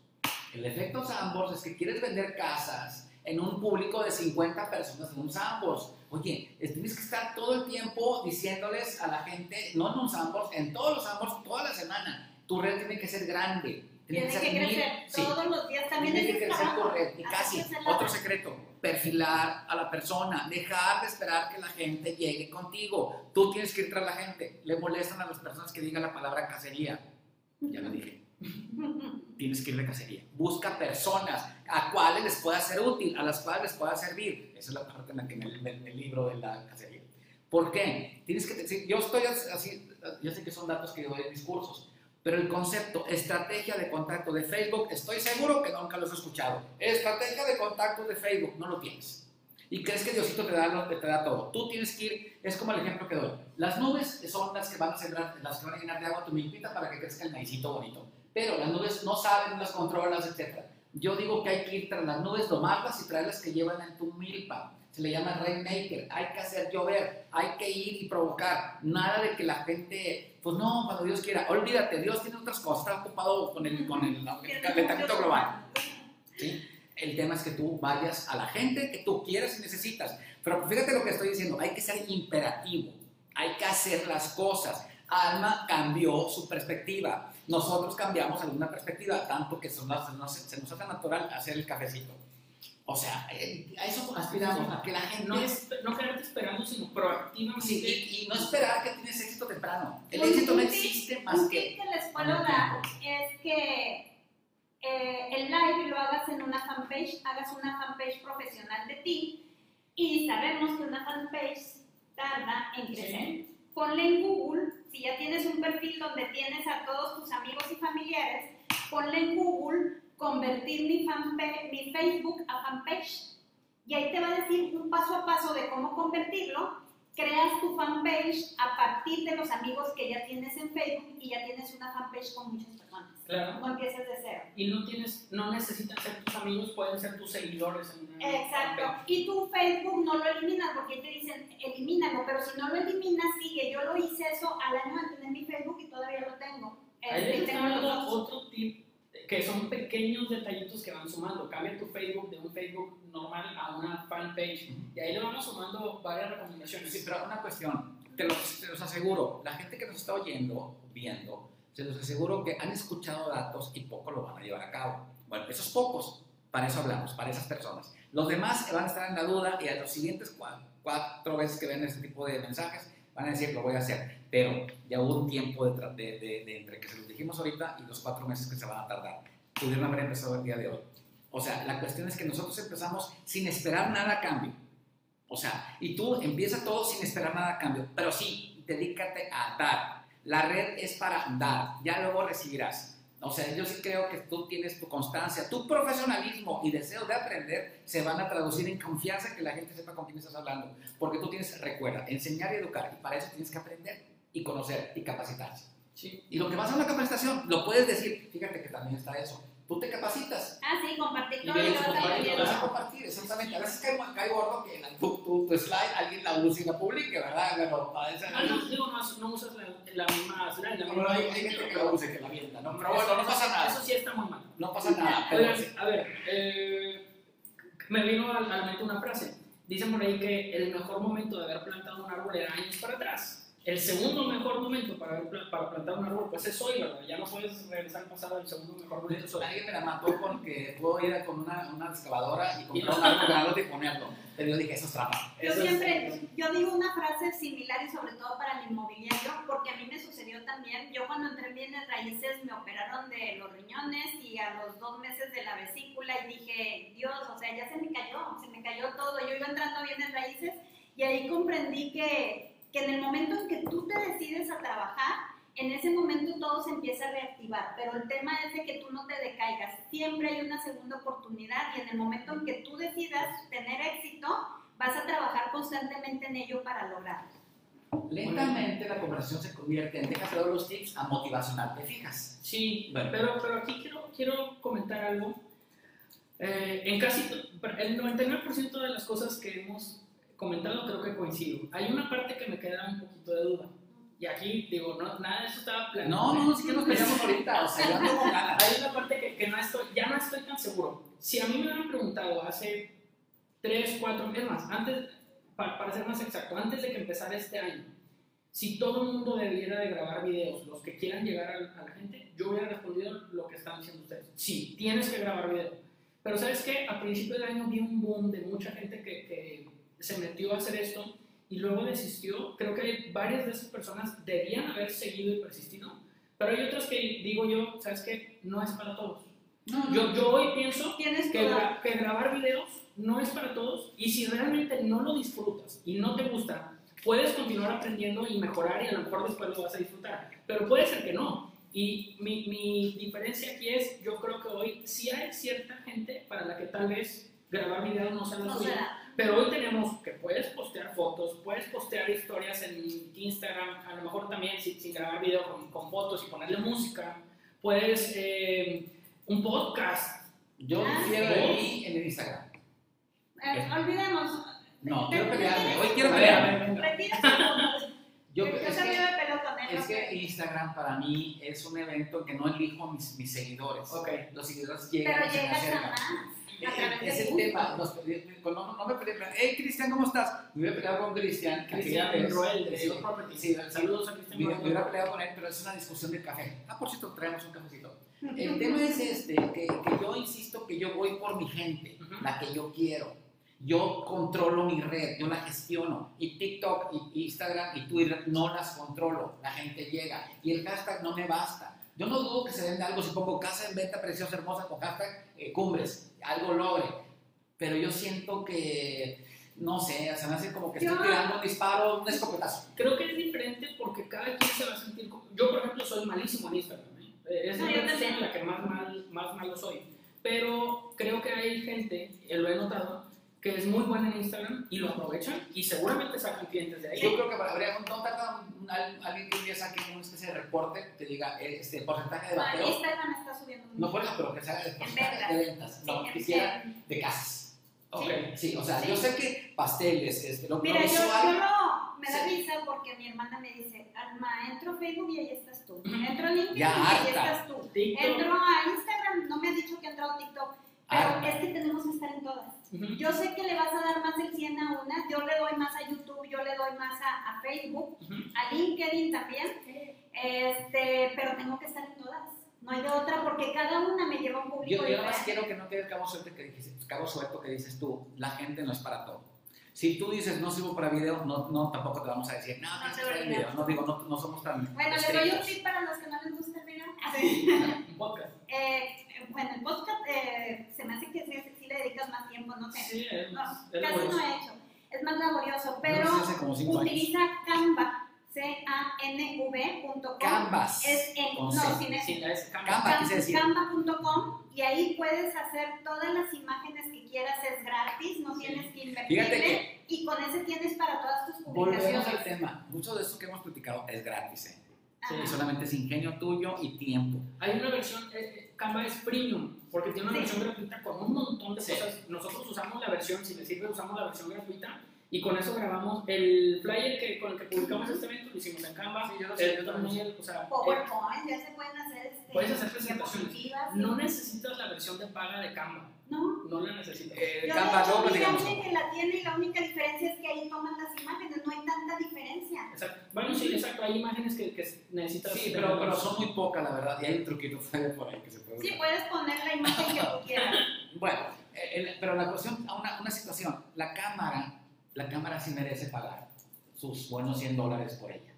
El efecto Sambors es que quieres vender casas en un público de 50 personas en un Sambors. Oye, es- tienes que estar todo el tiempo diciéndoles a la gente, no en un Sambors, en todos los Sambors, toda la semana. Tu red tiene que ser grande. Tienes que ser mil- crecer sí, todos los días. También tiene que crecer tu red. Y casi, otro secreto, perfilar a la persona, dejar de esperar que la gente llegue contigo. Tú tienes que ir tras la gente. Le molestan a las personas que digan la palabra cacería. Ya lo dije. Tienes que ir de cacería. Busca personas a cuales les pueda ser útil, a las cuales les pueda servir. Esa es la parte en la que me, me- me libro de la cacería. ¿Por qué? Tienes que, si- yo estoy así, yo sé que son datos que yo doy en mis cursos, Pero el concepto, estrategia de contacto de Facebook, estoy seguro que nunca lo has escuchado. Estrategia de contacto de Facebook, no lo tienes. Y crees que Diosito te da, te da todo. Tú tienes que ir, es como el ejemplo que doy. Las nubes son las que van a sembrar, las que van a llenar de agua tu milpita para que crezca el maicito bonito. Pero las nubes no saben, las controlas, etc. Yo digo que hay que ir tras las nubes, tomarlas y traerlas que llevan en tu milpa. Se le llama rainmaker. Hay que hacer llover, hay que ir y provocar. Nada de que la gente, pues no, cuando Dios quiera. Olvídate, Dios tiene otras cosas, está ocupado con el, con el, calentamiento global. ¿Sí? El tema es que tú vayas a la gente que tú quieres y necesitas. Pero fíjate lo que estoy diciendo, hay que ser imperativo, hay que hacer las cosas. Alma cambió su perspectiva. Nosotros cambiamos alguna perspectiva, tanto que se nos, se nos hace natural hacer el cafecito. O sea, eh, a eso aspiramos, a que la gente... No, es, no quedarte esperando, sino proactivamente. Sí, y, y, no esperar que tienes éxito temprano. El éxito no existe más un que... Un que les puedo dar es que eh, el live lo hagas en una fanpage, hagas una fanpage profesional de ti y sabemos que una fanpage tarda en crecer. Sí. Ponle en Google, si ya tienes un perfil donde tienes a todos tus amigos y familiares, ponle en Google convertir mi, fanpage, mi Facebook a fanpage. Y ahí te va a decir un paso a paso de cómo convertirlo. Creas tu fanpage a partir de los amigos que ya tienes en Facebook y ya tienes una fanpage con muchas personas. Claro. No empieces de cero. Y no tienes, no necesitan ser tus amigos, pueden ser tus seguidores. En Exacto. fanpage. Y tu Facebook no lo eliminas porque te dicen elimínalo, pero si no lo eliminas, sigue. Yo lo hice eso al año de tener mi Facebook y todavía lo tengo. Ahí Este, tengo otro tip que son pequeños detallitos que van sumando. Cambia tu Facebook de un Facebook normal a una fanpage y ahí le vamos sumando varias recomendaciones. Sí, pero una cuestión, te los, te los aseguro, la gente que nos está oyendo, viendo, se los aseguro que han escuchado datos y poco lo van a llevar a cabo. Bueno, esos pocos, para eso hablamos, para esas personas. Los demás van a estar en la duda y a los siguientes cuatro, cuatro veces que ven este tipo de mensajes van a decir, lo voy a hacer. Pero ya hubo un tiempo de, de- de- de entre que se los dijimos ahorita y los cuatro meses que se van a tardar. Pudieron haber empezado el día de hoy. O sea, la cuestión es que nosotros empezamos sin esperar nada a cambio. O sea, y tú empieza todo sin esperar nada a cambio, pero sí, dedícate a dar. La red es para dar, ya luego recibirás. O sea, yo sí creo que tú tienes tu constancia, tu profesionalismo y deseo de aprender se van a traducir en confianza que la gente sepa con quién estás hablando. Porque tú tienes, recuerda, enseñar y educar, y para eso tienes que aprender y conocer y capacitarse. Sí. Y lo que vas a una capacitación, lo puedes decir, fíjate que también está eso. Tú te capacitas, Ah, sí, compartir todo lo que vas a compartir, exactamente. A veces cae, cae gordo que la- tu, tu, tu slide alguien la use y la publique, ¿verdad? Pero Ah, no, digo, no, no usas la, la misma slide, la No, misma. hay, hay gente que la use, que la avienta, ¿no? Pero bueno, no pasa nada. Eso sí está muy mal. No pasa nada. Pero Oigan, a ver, eh, me vino a la mente una frase. Dicen por ahí que el mejor momento de haber plantado un árbol era años para atrás. El segundo mejor momento para, para plantar un árbol, pues es hoy, ¿verdad? Ya no puedes regresar al pasado, el segundo mejor momento es hoy. alguien me la mató con que puedo ir con una, una excavadora y comprar un árbol grande y ponerlo. Pero yo dije, eso es trampa. Yo Eso es- siempre, yo digo una frase similar y sobre todo para el inmobiliario, porque a mí me sucedió también. Yo cuando entré en bienes raíces me operaron de los riñones y a los dos meses de la vesícula y dije, Dios, o sea, ya se me cayó, se me cayó todo. Yo iba entrando a bienes raíces y ahí comprendí que, que en el momento en que tú te decides a trabajar, en ese momento todo se empieza a reactivar, pero el tema es de que tú no te decaigas. Siempre hay una segunda oportunidad y en el momento en que tú decidas tener éxito, vas a trabajar constantemente en ello para lograrlo. Lentamente la conversación se convierte en déjate dar los tips a motivacional. ¿Te fijas? Sí, Bueno. pero, pero aquí quiero, quiero comentar algo. Eh, en casi to- el 99% de las cosas que hemos comentado creo que coincido. Hay una parte que me queda un poquito de duda. Y aquí digo, no, nada de eso estaba planeado. No, no, no, si que nos peleamos ahorita. O sea, yo ganas. Hay una parte que, que no estoy, ya no estoy tan seguro. Si a mí me hubieran preguntado hace 3, 4, es más, antes, para, para ser más exacto, antes de que empezara este año, si todo el mundo debiera de grabar videos, los que quieran llegar a, a la gente, yo hubiera respondido lo que están diciendo ustedes. Sí, tienes que grabar video. Pero ¿sabes qué? A principio del año vi un boom de mucha gente que, que se metió a hacer esto y luego desistió. Creo que varias de esas personas debían haber seguido y persistido, pero hay otras que digo yo, ¿sabes qué? No es para todos. No, Yo, yo hoy pienso que, gra- que grabar videos no es para todos y si realmente no lo disfrutas y no te gusta, puedes continuar aprendiendo y mejorar y a lo mejor después lo vas a disfrutar, pero puede ser que no. Y mi, mi diferencia aquí es, yo creo que hoy sí hay cierta gente para la que tal vez grabar videos no sea la No suya. será. Pero hoy tenemos que puedes postear fotos, puedes postear historias en Instagram, a lo mejor también sin, sin grabar video con, con fotos y ponerle música. Puedes eh, un podcast. Yo Ah, de mí en el Instagram. Eh, olvidemos. No, quiero pelearme. Hoy quiero pelearme. Yo, Yo es, también que, me peleo con él. es que Instagram para mí es un evento que no elijo a mis, mis seguidores. Ok. Los seguidores llegan Pero me llegas a más. Eh, Es el tema. Nos- no, no me peleé. Hey, Cristian, ¿cómo estás? Me hubiera peleado con Cristian. Cristian. Roel de Properties. sí, Saludos a Cristian Me, hubiera peleado con él, pero es una discusión de café. Ah, por cierto, traemos un cafecito. El tema es este, que, que yo insisto que yo voy por mi gente, Ujú. la que yo quiero. Yo controlo mi red, yo la gestiono. Y TikTok, y Instagram y Twitter no las controlo. La gente llega. Y el hashtag no me basta. Yo no dudo que se venda algo si pongo casa en venta preciosa, hermosa, con hashtag eh, cumbres, algo logre. Pero yo siento que, no sé, se me hace como que estoy tirando un disparo, un escopetazo. Creo que es diferente porque cada quien se va a sentir. como- Yo, por ejemplo, soy malísimo en Instagram. ¿eh? Es la red social también. en la que más, mal, más malo soy. Pero creo que hay gente, eh, lo he notado, que es muy buena en Instagram y lo aprovechan y seguramente sacan clientes de ahí. Yo creo que habría, no tarda un- al- alguien que hubiera saque una especie de reporte que diga eh, este porcentaje de No, bateo. Instagram está subiendo mucho. No por eso, pero que se haga de porcentaje ventas. de ventas. No, Sí, quisiera de casas. Ok. Sí, o sea, Sí. yo sé que pasteles, este, lo, Mira, yo, visual. yo no, me da Sí. risa porque mi hermana me dice, Alma, entro a Facebook y ahí estás tú. Entro a LinkedIn Ya, y ahí estás tú. TikTok. Entro a Instagram, no me ha dicho que ha entrado a TikTok, pero Harta. es que tenemos que estar en todas. Yo sé que le vas a dar más del 100 a una, yo le doy más a YouTube, yo le doy más a, a Facebook, a LinkedIn también, este, pero tengo que estar en todas. No hay de otra porque cada una me lleva a un público Yo, yo nada más quiero que no quede el cabo suelto que, dices, cabo suelto que dices tú, la gente no es para todo. Si tú dices no sirvo para video, no, no tampoco te vamos a decir, no, No estar en olvidas. video. No digo, no, no somos tan Bueno, le doy un tip para los que no les gusta el video. Un podcast. Eh, bueno, el podcast eh, se me hace que sí, sí le dedicas más tiempo, no sé. Sí, es, No, es casi no he hecho. Es más laborioso, pero años. utiliza Canva, C-A-N-V.com. Canvas. Es en, no, sin Sí, S. la es Canva. Canva.com y ahí puedes hacer todas las imágenes que quieras, es gratis, no Sí. tienes que invertirle que y con ese tienes para todas tus volvemos al publicaciones. tema. Mucho de esto que hemos platicado es gratis. ¿eh? Solamente es ingenio tuyo y tiempo. Hay una versión, eh, eh, Canva es premium, porque tiene una Sí. versión gratuita con un montón de Sí. cosas. Nosotros usamos la versión, si les sirve, usamos la versión gratuita y con eso grabamos el flyer que, con el que publicamos este evento, lo hicimos en Canva. Sí, yo lo sé, el yo también. thumbnail, o sea, eh, PowerPoint, ya se pueden hacer este, Puedes hacer presentaciones. no necesitas la versión de paga de Canva, No, no la necesitas. Eh, digamos. que la tiene y la única diferencia es que ahí toman las imágenes, no hay tanta diferencia. Exacto. Bueno, sí, exacto, hay imágenes que, que necesitas. Sí, pero, pero son muy pocas, la verdad. Y hay un truquito por ahí que se puede Sí, usar. puedes poner la imagen que tú quieras. Bueno, eh, el- pero la cuestión, una, una situación, la cámara, la cámara sí merece pagar sus buenos 100 dólares por ella.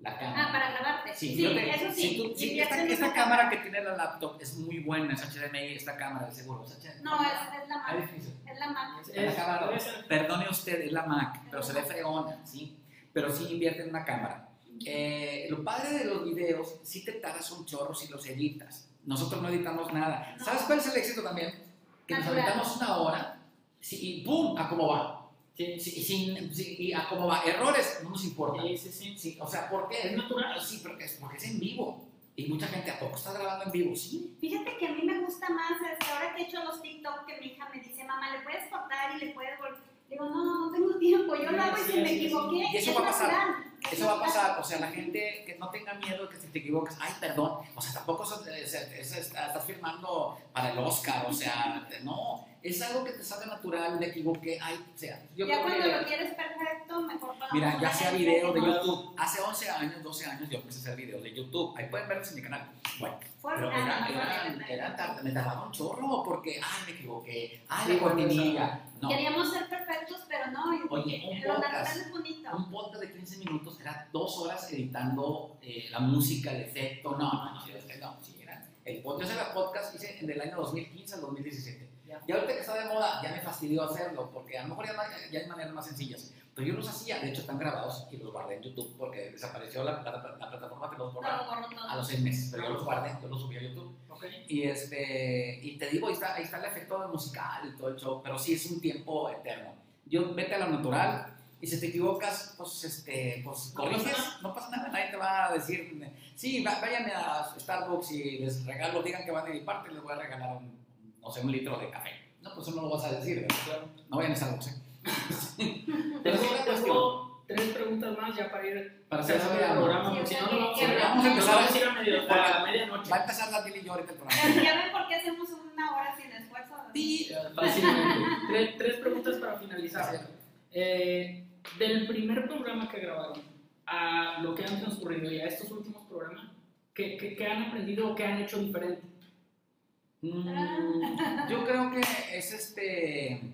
La cámara. Ah, para grabarte. Sí, Sí, yo te- eso sí. si tú- si invierte esta, esta cámara que tiene la laptop es muy buena, es HDMI, esta cámara de seguro. es HDMI. No, es, es la Mac. difícil. Es la Mac. Es- la es- cámara. debe ser- Perdone usted, es la Mac, pero se ve fregona, ¿sí? Pero sí invierte en una cámara. Eh, lo padre de los videos, sí te tardas un chorro si los editas. Nosotros no editamos nada. No. ¿Sabes cuál es el éxito también? Que nos Natural. aventamos una hora sí, y ¡pum! a cómo va. Sí, sí, sin- sí, y a cómo va. Errores, no nos importa. Sí, sí, sí. Sí, o sea, ¿por Es qué? natural. Sí, porque es, porque es en vivo. Y mucha gente, ¿a poco estás grabando en vivo? Sí. Fíjate que a mí me gusta más, este, ahora que he hecho los TikTok, que mi hija me dice, mamá, ¿le puedes cortar y le puedes volver? Digo, no, no tengo tiempo, yo lo hago y si me equivoqué, Y eso es va a pasar. natural. Es Eso va a pasar, o sea, la gente que no tenga miedo de que si te equivoques, ay, perdón, o sea, tampoco es- es- es- es- estás firmando para el Oscar, o sea, no, es algo que te sale natural, me equivoqué, ay, o sea, yo ya cuando que- lo quieres perfecto, mejor pagamos Mira, ya sea video de no- YouTube, hace 11 años, 12 años yo empecé a hacer videos de YouTube, ahí pueden verlos en mi canal, bueno, Fue- pero era, no, no, era- no, no. era tar- me tardaba un chorro, porque, ay, me equivoqué, ay, la cortinilla, no, Queríamos ser perfectos, pero no, Oye, un podcast. natural es bonito. Un podcast de 15 minutos era dos horas editando eh, la música, el efecto. No, no, no, no, podcast, yo era podcast, hice en el año 2015 al 2017. Ya. Y ahorita que está de moda, ya me fastidió hacerlo, porque a lo mejor ya, no hay- ya hay maneras más sencillas. Pero yo los hacía, de hecho están grabados y los guardé en YouTube porque desapareció la, la, la plataforma que los borraba todo. a los seis meses, pero yo los guardé, yo los subí a YouTube. Ok. Y, este, y te digo, ahí está, ahí está el efecto musical y todo el show, pero sí es un tiempo eterno. Yo vete a lo natural y si te equivocas, pues, este, pues No corriges, no pasa nada, nadie te va a decir, sí, váyanme a Starbucks y les regalo, digan que van de mi parte, les voy a regalar un, no sé, un litro de café. No, pues eso no lo vas a decir, ¿verdad? Claro. no vayan a Starbucks. Pero la cuestión. tres preguntas más ya para ir Para hacer cerrando el algo. programa, si o no, sea, no vamos a empezar a ir a, medio- a medianoche. Va a empezar la Tilly y yo ahorita el programa. Ya ya ven por qué hacemos una hora sin esfuerzo. Sí, fácilmente. tres, tres preguntas para finalizar. Eh, del primer programa que grabaron a lo que han transcurrido y a estos últimos programas, ¿qué, qué, qué han aprendido o qué han hecho diferente? Mm, yo creo que es este.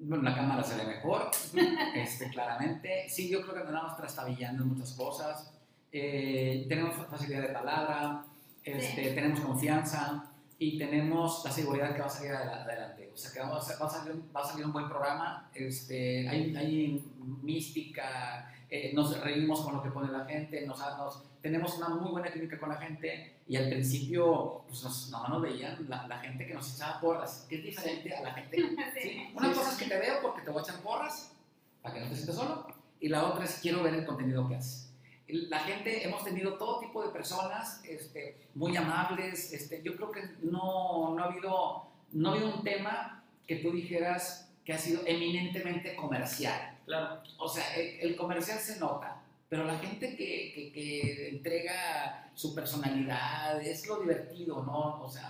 Bueno, la cámara se ve mejor, este, claramente. Sí, yo creo que andamos trastabillando en muchas cosas. Eh, tenemos facilidad de palabra, este, tenemos confianza y tenemos la seguridad que va a salir adela- adelante. O sea, que vamos a- va, a salir, va a salir un buen programa. Este, hay, hay mística, eh, nos reímos con lo que pone la gente, nos, nos- tenemos una muy buena química con la gente y al principio pues nos, no nos veían la, la gente que nos echaba porras, que es diferente a la gente. ¿sí? Una cosa es que te veo porque te voy a echar porras, para que no te sientas solo, y la otra es quiero ver el contenido que haces. La gente, hemos tenido todo tipo de personas este, muy amables, este, yo creo que no, no, ha habido, no ha habido un tema que tú dijeras que ha sido eminentemente comercial. Claro. O sea, el, el comercial se nota, pero la gente que, que, que entrega su personalidad es lo divertido, ¿no? O sea,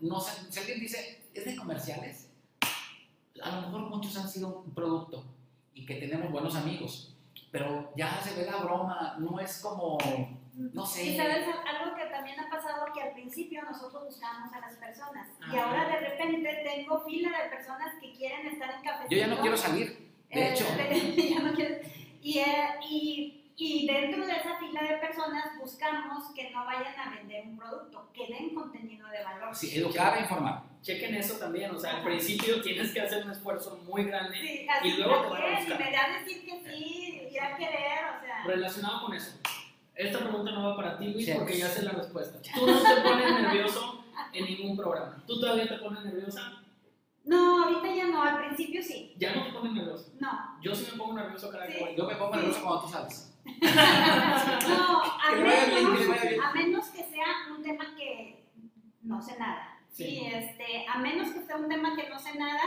no sé, si alguien dice, ¿es de comerciales? A lo mejor muchos han sido un producto y que tenemos buenos amigos, pero ya se ve la broma, no es como, no sé. Y sabes algo que también ha pasado que al principio nosotros buscábamos a las personas y Ajá. ahora de repente tengo fila de personas que quieren estar en cafecito. Yo ya no quiero salir, de hecho. Este, ya no quiero- y, eh, y, y dentro de esa fila de personas buscamos que no vayan a vender un producto, que den contenido de valor. Sí, educar e informar. Chequen eso también, o sea, al principio tienes que hacer un esfuerzo muy grande Sí, así y luego te ¿para van a buscar. Y me da a decir que sí, ir a querer, o sea. Relacionado con eso, esta pregunta no va para ti, Luis, Sí. porque ya sé la respuesta. Tú no te pones nervioso en ningún programa. ¿Tú todavía te pones nerviosa? No, ahorita ya no, al principio sí. Ya no te pones nervioso. No, Yo sí me pongo nervioso cada vez Sí. Yo me pongo nervioso cuando tú sales. no, a menos, a menos que sea un tema que no sé nada. Sí. Sí. este, a menos que sea un tema que no sé nada,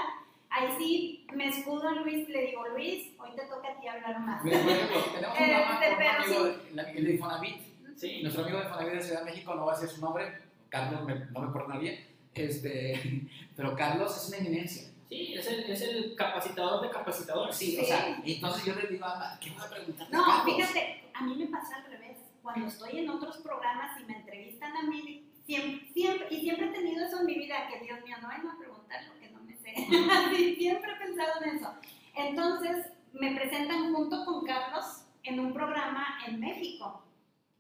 ahí sí me escudo a Luis, le digo, Luis, hoy te toca a ti hablar más. Mira, por ejemplo, tenemos un programa con un amigo de, el de Infonavit, Sí. Nuestro amigo de Fonavit de Ciudad de México, no voy a decir su nombre, Carlos, me- no me perdona bien, este, pero Carlos es una eminencia. Sí, es el, es el capacitador de capacitadores. Sí, o sea, entonces yo le digo a ¿qué voy a preguntar? No, fíjate, a mí me pasa al revés. Cuando estoy en otros programas y me entrevistan a mí, siempre, siempre, y siempre he tenido eso en mi vida, que Dios mío, no vayan a preguntar lo que no me sé. Sí, siempre he pensado en eso. Entonces, me presentan junto con Carlos en un programa en México.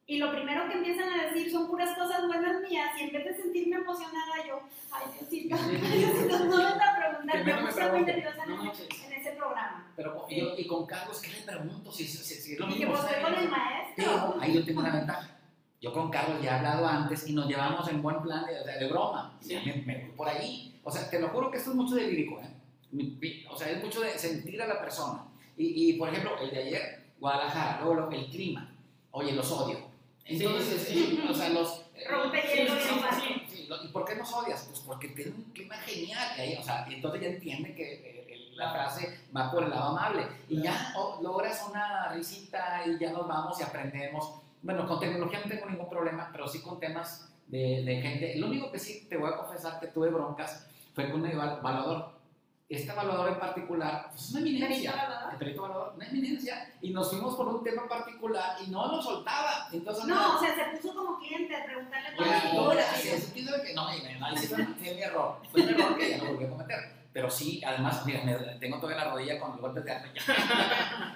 Y lo primero que empiezan a decir son puras cosas buenas mías, y en vez de sentirme emocionada, yo, ay Diosito, Diosito, no me a preguntar. Yo me muy nerviosa No en ese programa. Pero y, yo- y con Carlos, ¿qué le pregunto? Si, si, si es lo Y que mismo. pues o sea, fue con el maestro. Pero ahí yo tengo una ventaja. Yo con Carlos ya he hablado antes y nos llevamos en buen plan de, sea, de broma. Sí. Me, me por ahí. O sea, te lo juro que esto es mucho de lírico, ¿eh? O sea, es mucho de sentir a la persona. Y, y por ejemplo, el de ayer, Guadalajara, luego el clima. Oye, los odio. Entonces, Sí, sí, sí. o sea, los... Rompe Sí, hielo sí, y sí, demás. sí. Sí, lo- ¿Y por qué nos odias? Pues porque tiene un clima genial. ahí, o sea, entonces ya entiende que eh, el- la frase va por el lado amable. Y ya oh, logras una risita y ya nos vamos y aprendemos. Bueno, con tecnología no tengo ningún problema, pero sí con temas de, de gente. Lo único que sí te voy a confesar que tuve broncas fue con eval- evaluador. Este evaluador en particular pues, es una ¿Perito eminencia. El perito evaluador, una eminencia. Y nos fuimos por un tema particular y no lo soltaba. Entonces, No, o sea, se puso como cliente a preguntarle Oye, todas las no, dudas. así es, pienso que no, y me- ahí sí fue, fue mi error. Fue un error que ya no volví a cometer. Pero sí, además, mira, me, tengo todavía la rodilla con el golpe de arma.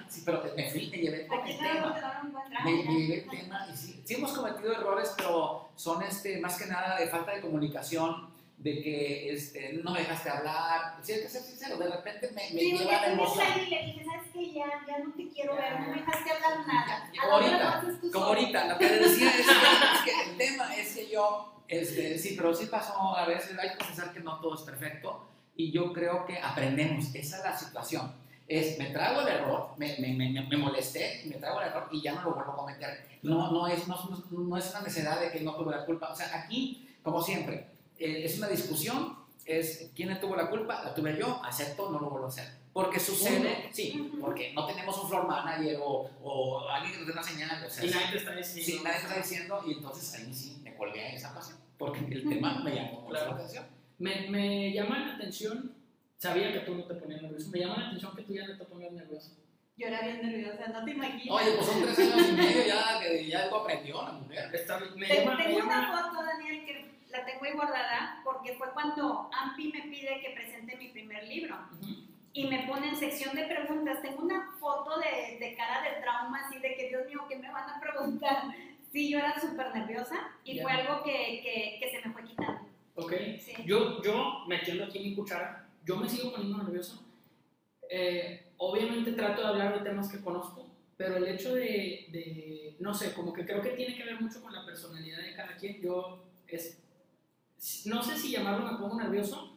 Sí, pero me fui, me llevé Aquí el no tema. un Me, traje. llevé el tema y sí, sí hemos cometido errores, pero son este, más que nada de falta de comunicación, de que este, no me dejaste hablar. Sí, hay que ser sincero, de repente me, me Sí, lleva la emoción. y le dije, ¿sabes qué? Ya, ya no te quiero ver, no me dejaste hablar nada. Como A ahorita, como solo. ahorita, lo que le decía es que, es que el tema es que yo, este, sí, pero sí pasó a veces, hay que confesar que no todo es perfecto y yo creo que aprendemos, esa es la situación. Es, me trago el error, me, me, me, me molesté, me trago el error y ya no lo vuelvo a cometer. No, no, es, no, no- es una necesidad de que no tuve la culpa. O sea, aquí, como siempre, es una discusión, es quién tuvo la culpa, la tuve yo, acepto, no lo vuelvo a hacer. Porque sucede, sí, Ujú. porque no tenemos un floor manager o, o alguien que nos dé una señal, o sea, Y nadie te está diciendo. Sí, nadie te está diciendo y entonces ahí sí me colgué a esa pasión porque el tema me llamó mucho Claro. la atención. Me, me llama la atención, sabía que tú no te ponías nervioso, me llama la atención que tú ya no te ponías nervioso. Yo era bien nerviosa, no te imaginas. Oye, pues son tres años y medio ya que ya algo aprendió la mujer. Me Te- llama, me tengo llama- una foto, Daniel, que la tengo ahí guardada porque fue cuando Ampi me pide que presente mi primer libro. Ujú. y me pone en sección de preguntas. Tengo una foto de, de cara de trauma, así de que Dios mío, ¿qué me van a preguntar? Sí, yo era súper nerviosa y Ya. fue algo que, que, que se me fue quitando. Ok. Sí. Yo, yo, metiendo aquí mi cuchara, yo me sigo poniendo nervioso. Eh, obviamente trato de hablar de temas que conozco, pero el hecho de, de, no sé, como que creo que tiene que ver mucho con la personalidad de cada quien. Yo, es, no sé si llamarlo me pongo nervioso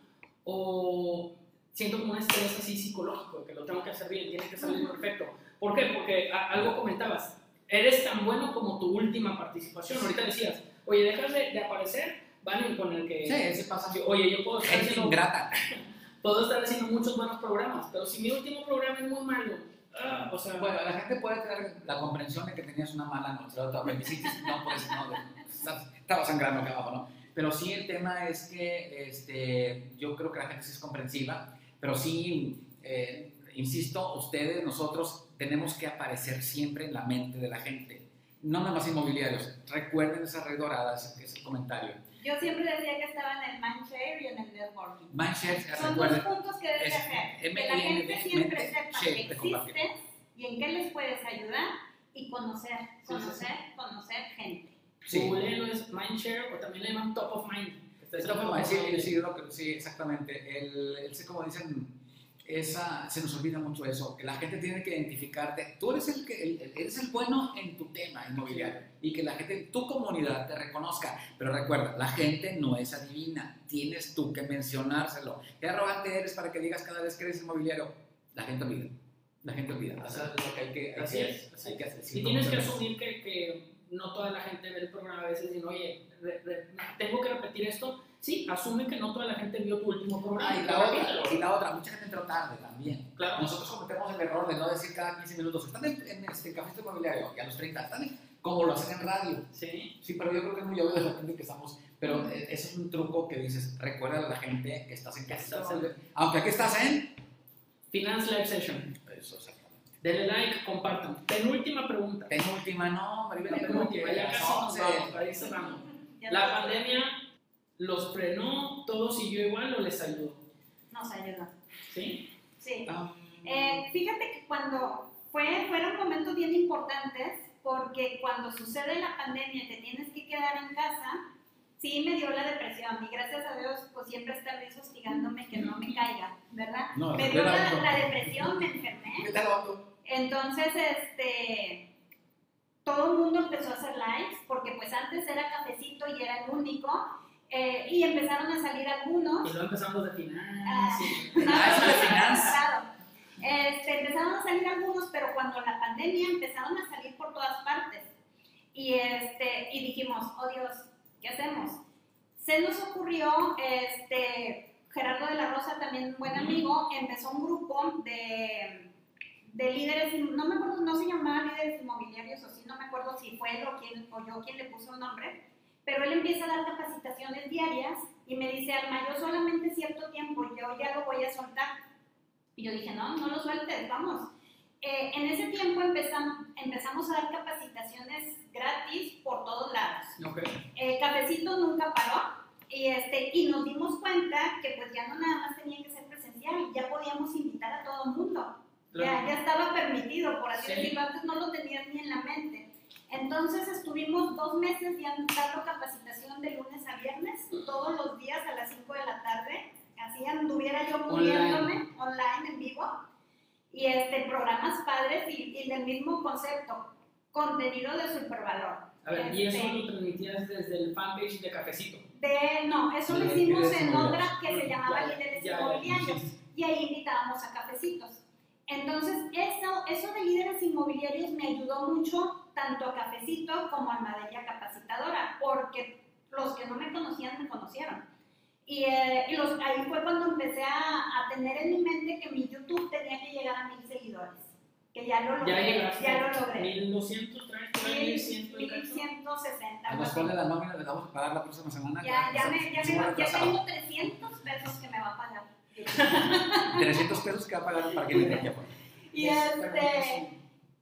o siento como un estrés así psicológico, que lo tengo que hacer bien, tiene que salir perfecto. ¿Por qué? Porque a- algo comentabas, eres tan bueno como tu última participación. Ahorita decías, oye, dejas de, de aparecer, van con el que... Sí, sí pasa. Oye, yo puedo estar, haciendo, ingrata. puedo estar haciendo muchos buenos programas, pero si mi último programa es muy malo, ah, o sea, Bueno, la gente puede tener la comprensión de que tenías una mala noche, otra apendicitis, no, pues no, estás- estaba sangrando acá abajo, ¿no? Pero sí el tema es que este, yo creo que la gente sí es comprensiva, pero sí, eh, insisto, ustedes, nosotros tenemos que aparecer siempre en la mente de la gente. No nada más inmobiliarios. Recuerden esa red dorada, ese, ese comentario. Yo siempre decía que estaba en el mindshare y en el networking. Mindshare, Son dos recuerden. puntos que debes es hacer. Que la gente siempre sepa que existes y en qué les puedes ayudar y conocer, conocer, conocer gente. Sí. Googleenlo es Mindshare o también le llaman Top of Mind. top of mind. sí, lo que- sí, exactamente. El, el, sí, como dicen, esa, se nos olvida mucho eso, que la gente tiene que identificarte. Tú eres el, que, el- eres el bueno en tu tema inmobiliario y que la gente, tu comunidad te reconozca. Pero recuerda, la gente no es adivina, tienes tú que mencionárselo. ¿Qué arrogante eres para que digas cada vez que eres inmobiliario? La gente olvida. La gente olvida. Eso es lo que hay que, hay Así es, así que hacer. Y Sí, tienes que asumir que, que no toda la gente ve el programa a veces y no, oye, re- re- tengo que repetir esto. Sí, asume que no toda la gente vio tu último programa. Ah, y la otra, y la otra, mucha gente entró tarde también. Claro. Nosotros cometemos el error de no decir cada 15 minutos, están en, en este café inmobiliario y a los 30 están en- como lo hacen en radio. Sí, Sí, pero yo creo que es muy obvio de la gente que estamos. Pero eh, eso es un truco que dices, recuerda a la gente que estás en casa. Aunque aquí estás en. Finance Live Session. Denle like, compartan. Penúltima pregunta. Penúltima, no, Maribel, Penúltima, ya casi nos vamos para ir cerrando. La pandemia los frenó, todo siguió igual o les ayudó. Nos ayudó. ¿Sí? Sí. Ah, Eh, fíjate que cuando fue, fueron momentos bien importantes, porque cuando sucede la pandemia y te tienes que quedar en casa, sí me dio la depresión. Y gracias a Dios, pues siempre está Luis hostigándome que no me caiga, ¿verdad? No, me dio la, la depresión, me enfermé. ¿Qué tal? Entonces, este, todo el mundo empezó a hacer lives, porque pues antes era cafecito y era el único, eh, y empezaron a salir algunos. Y luego empezamos de finance. Ah. sí. No, Ah, no, finanzas. claro. Este, empezaron a salir algunos, pero cuando la pandemia empezaron a salir por todas partes. Y, este, y dijimos, oh Dios, ¿qué hacemos? Se nos ocurrió, este, Gerardo de la Rosa, también un buen amigo, empezó un grupo de, de líderes, no me acuerdo, no se llamaba líderes inmobiliarios o sí, no me acuerdo si fue él o, quién, o yo quien le puso el nombre, pero él empieza a dar capacitaciones diarias y me dice, Alma, yo solamente cierto tiempo, yo ya lo voy a soltar. Y yo dije, no, no lo sueltes, vamos. Eh, en ese tiempo empezamos, empezamos a dar capacitaciones gratis por todos lados. Ok. El cafecito nunca paró y, este, y nos dimos cuenta que pues ya no nada más tenía que ser presencial, ya podíamos invitar a todo el mundo. Ya, ya estaba permitido, por así Sí. decirlo, antes no lo tenías ni en la mente. Entonces estuvimos dos meses dando capacitación de lunes a viernes, todos los días a las 5 de la viéndome online en vivo y este, programas padres y, y del mismo concepto, contenido de supervalor. A ver, y eso Este, lo transmitías desde el fanpage de Cafecito. de, no, eso lo hicimos en otra que se llamaba Líderes Inmobiliarios y ahí invitábamos a cafecitos. Entonces, eso, eso de líderes inmobiliarios me ayudó mucho tanto a Cafecito como a Almadella Capacitadora, porque los que no me conocían me conocieron. Y, eh, y los, ahí fue cuando empecé a, a tener en mi mente que mi YouTube tenía que llegar a mil seguidores, que ya lo Ya logré, llegaste. ya lo logré. 1200, traes por ahí 1100 y cacho. 1160. A los cuales la nómina le vamos a pagar la próxima semana. Ya, ya, me, ya, me, ya tengo 300 pesos que me va a pagar. 300 pesos que va a pagar para que le dé Y este,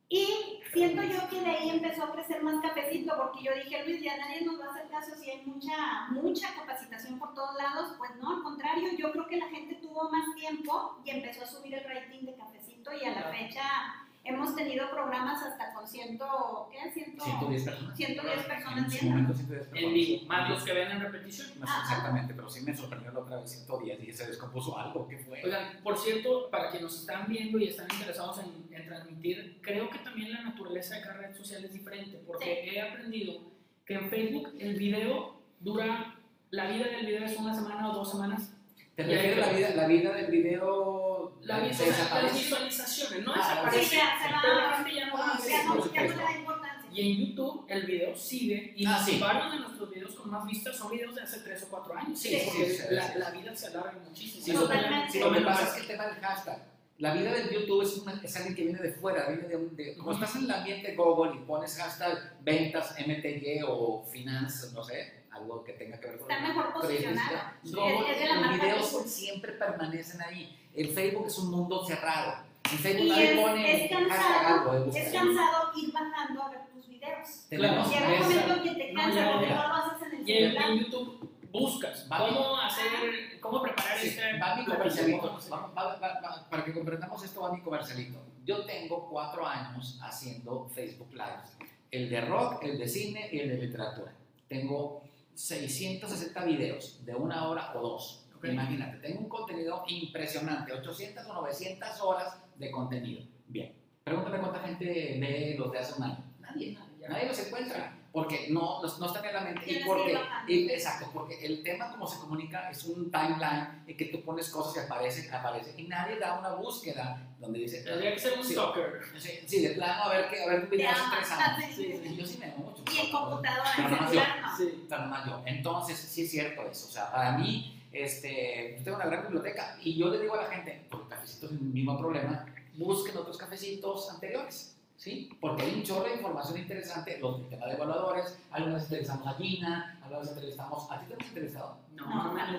y siento yo que de ahí empezó a crecer más cafecito, porque yo dije, Luis, ya nadie nos va a hacer caso si hay mucha, mucha capacitación por todos lados. Pues no, al contrario, yo creo que la gente tuvo más tiempo y empezó a subir el rating de cafecito y a la Claro. fecha hemos tenido programas hasta con ciento, ¿qué? Ciento, 110 personas. 110 personas En su viendo. momento 110 personas. En vivo, más los que ven en repetición. No sé exactamente, pero sí me sorprendió la otra vez 110 y se descompuso algo. ¿Qué fue? Oigan, por cierto, para quienes nos están viendo y están interesados en, en transmitir, creo que también la naturaleza de cada red social es diferente, porque he aprendido que en Facebook el video dura, la vida del video es una semana o dos semanas. ¿Te refieres a la vida, la vida del video? La se visualiza- las visualizaciones, no Ah, desaparece, sí, ya se va. pero la gente ya no ve sí, Ya no, eso. ya no le da importancia. Y en YouTube el video sigue y Ah, sí. varios de nuestros videos con más vistas son videos de hace 3 o 4 años. Sí, porque sí, sí, la, sí. la vida se alarga muchísimo. Sí, Totalmente. sí, lo que pasa es que el tema del hashtag. La vida del YouTube es, una- es alguien que viene de fuera, viene de, de- como estás en el ambiente Google y pones hashtag ventas MTY o finanzas, no sé, algo que tenga que ver con Está mejor posicionado. Sí, Google, Es de la los marca videos siempre permanecen ahí. El Facebook es un mundo cerrado. En Facebook Y nadie es, pone es cansado, algo de es cansado ir bajando a ver tus videos. Tenemos Llega un momento que te No, cansa ya, porque no lo haces en el Y en, celular. en YouTube buscas Va cómo hacer, cómo preparar Sí, este va mi platillo, comercialito. Va- va- para que comprendamos esto, va mi comercialito. Yo tengo cuatro años haciendo Facebook Lives. El de rock, el de cine y el de literatura. Tengo 660 videos de una hora o dos. Imagínate, tengo un contenido impresionante, 800 o 900 horas de contenido. Bien, pregúntame cuánta gente ve los de hace un año. Nadie, nadie los encuentra, porque no, no están en la mente. Y que porque, y- exacto, porque el tema como se comunica es un timeline en que tú pones cosas y aparecen, aparecen, y nadie da una búsqueda donde dice, Tendría que ser un Sí. stalker. sí, sí, de plano, a ver qué, a ver qué video años. sí, sí, Yo sí me mucho. Y en computadora, Pero no yo. Sí. Pero no yo. Entonces, sí es cierto eso. O sea, para mí, este, yo tengo una gran biblioteca y yo le digo a la gente, porque cafecito es el mismo problema, busquen otros cafecitos anteriores. ¿Sí? Porque hay un chorro de información interesante, los del tema de evaluadores, algunas entrevistamos a Gina, algunas entrevistamos, ¿a ti te hemos entrevistado? No, No, no me han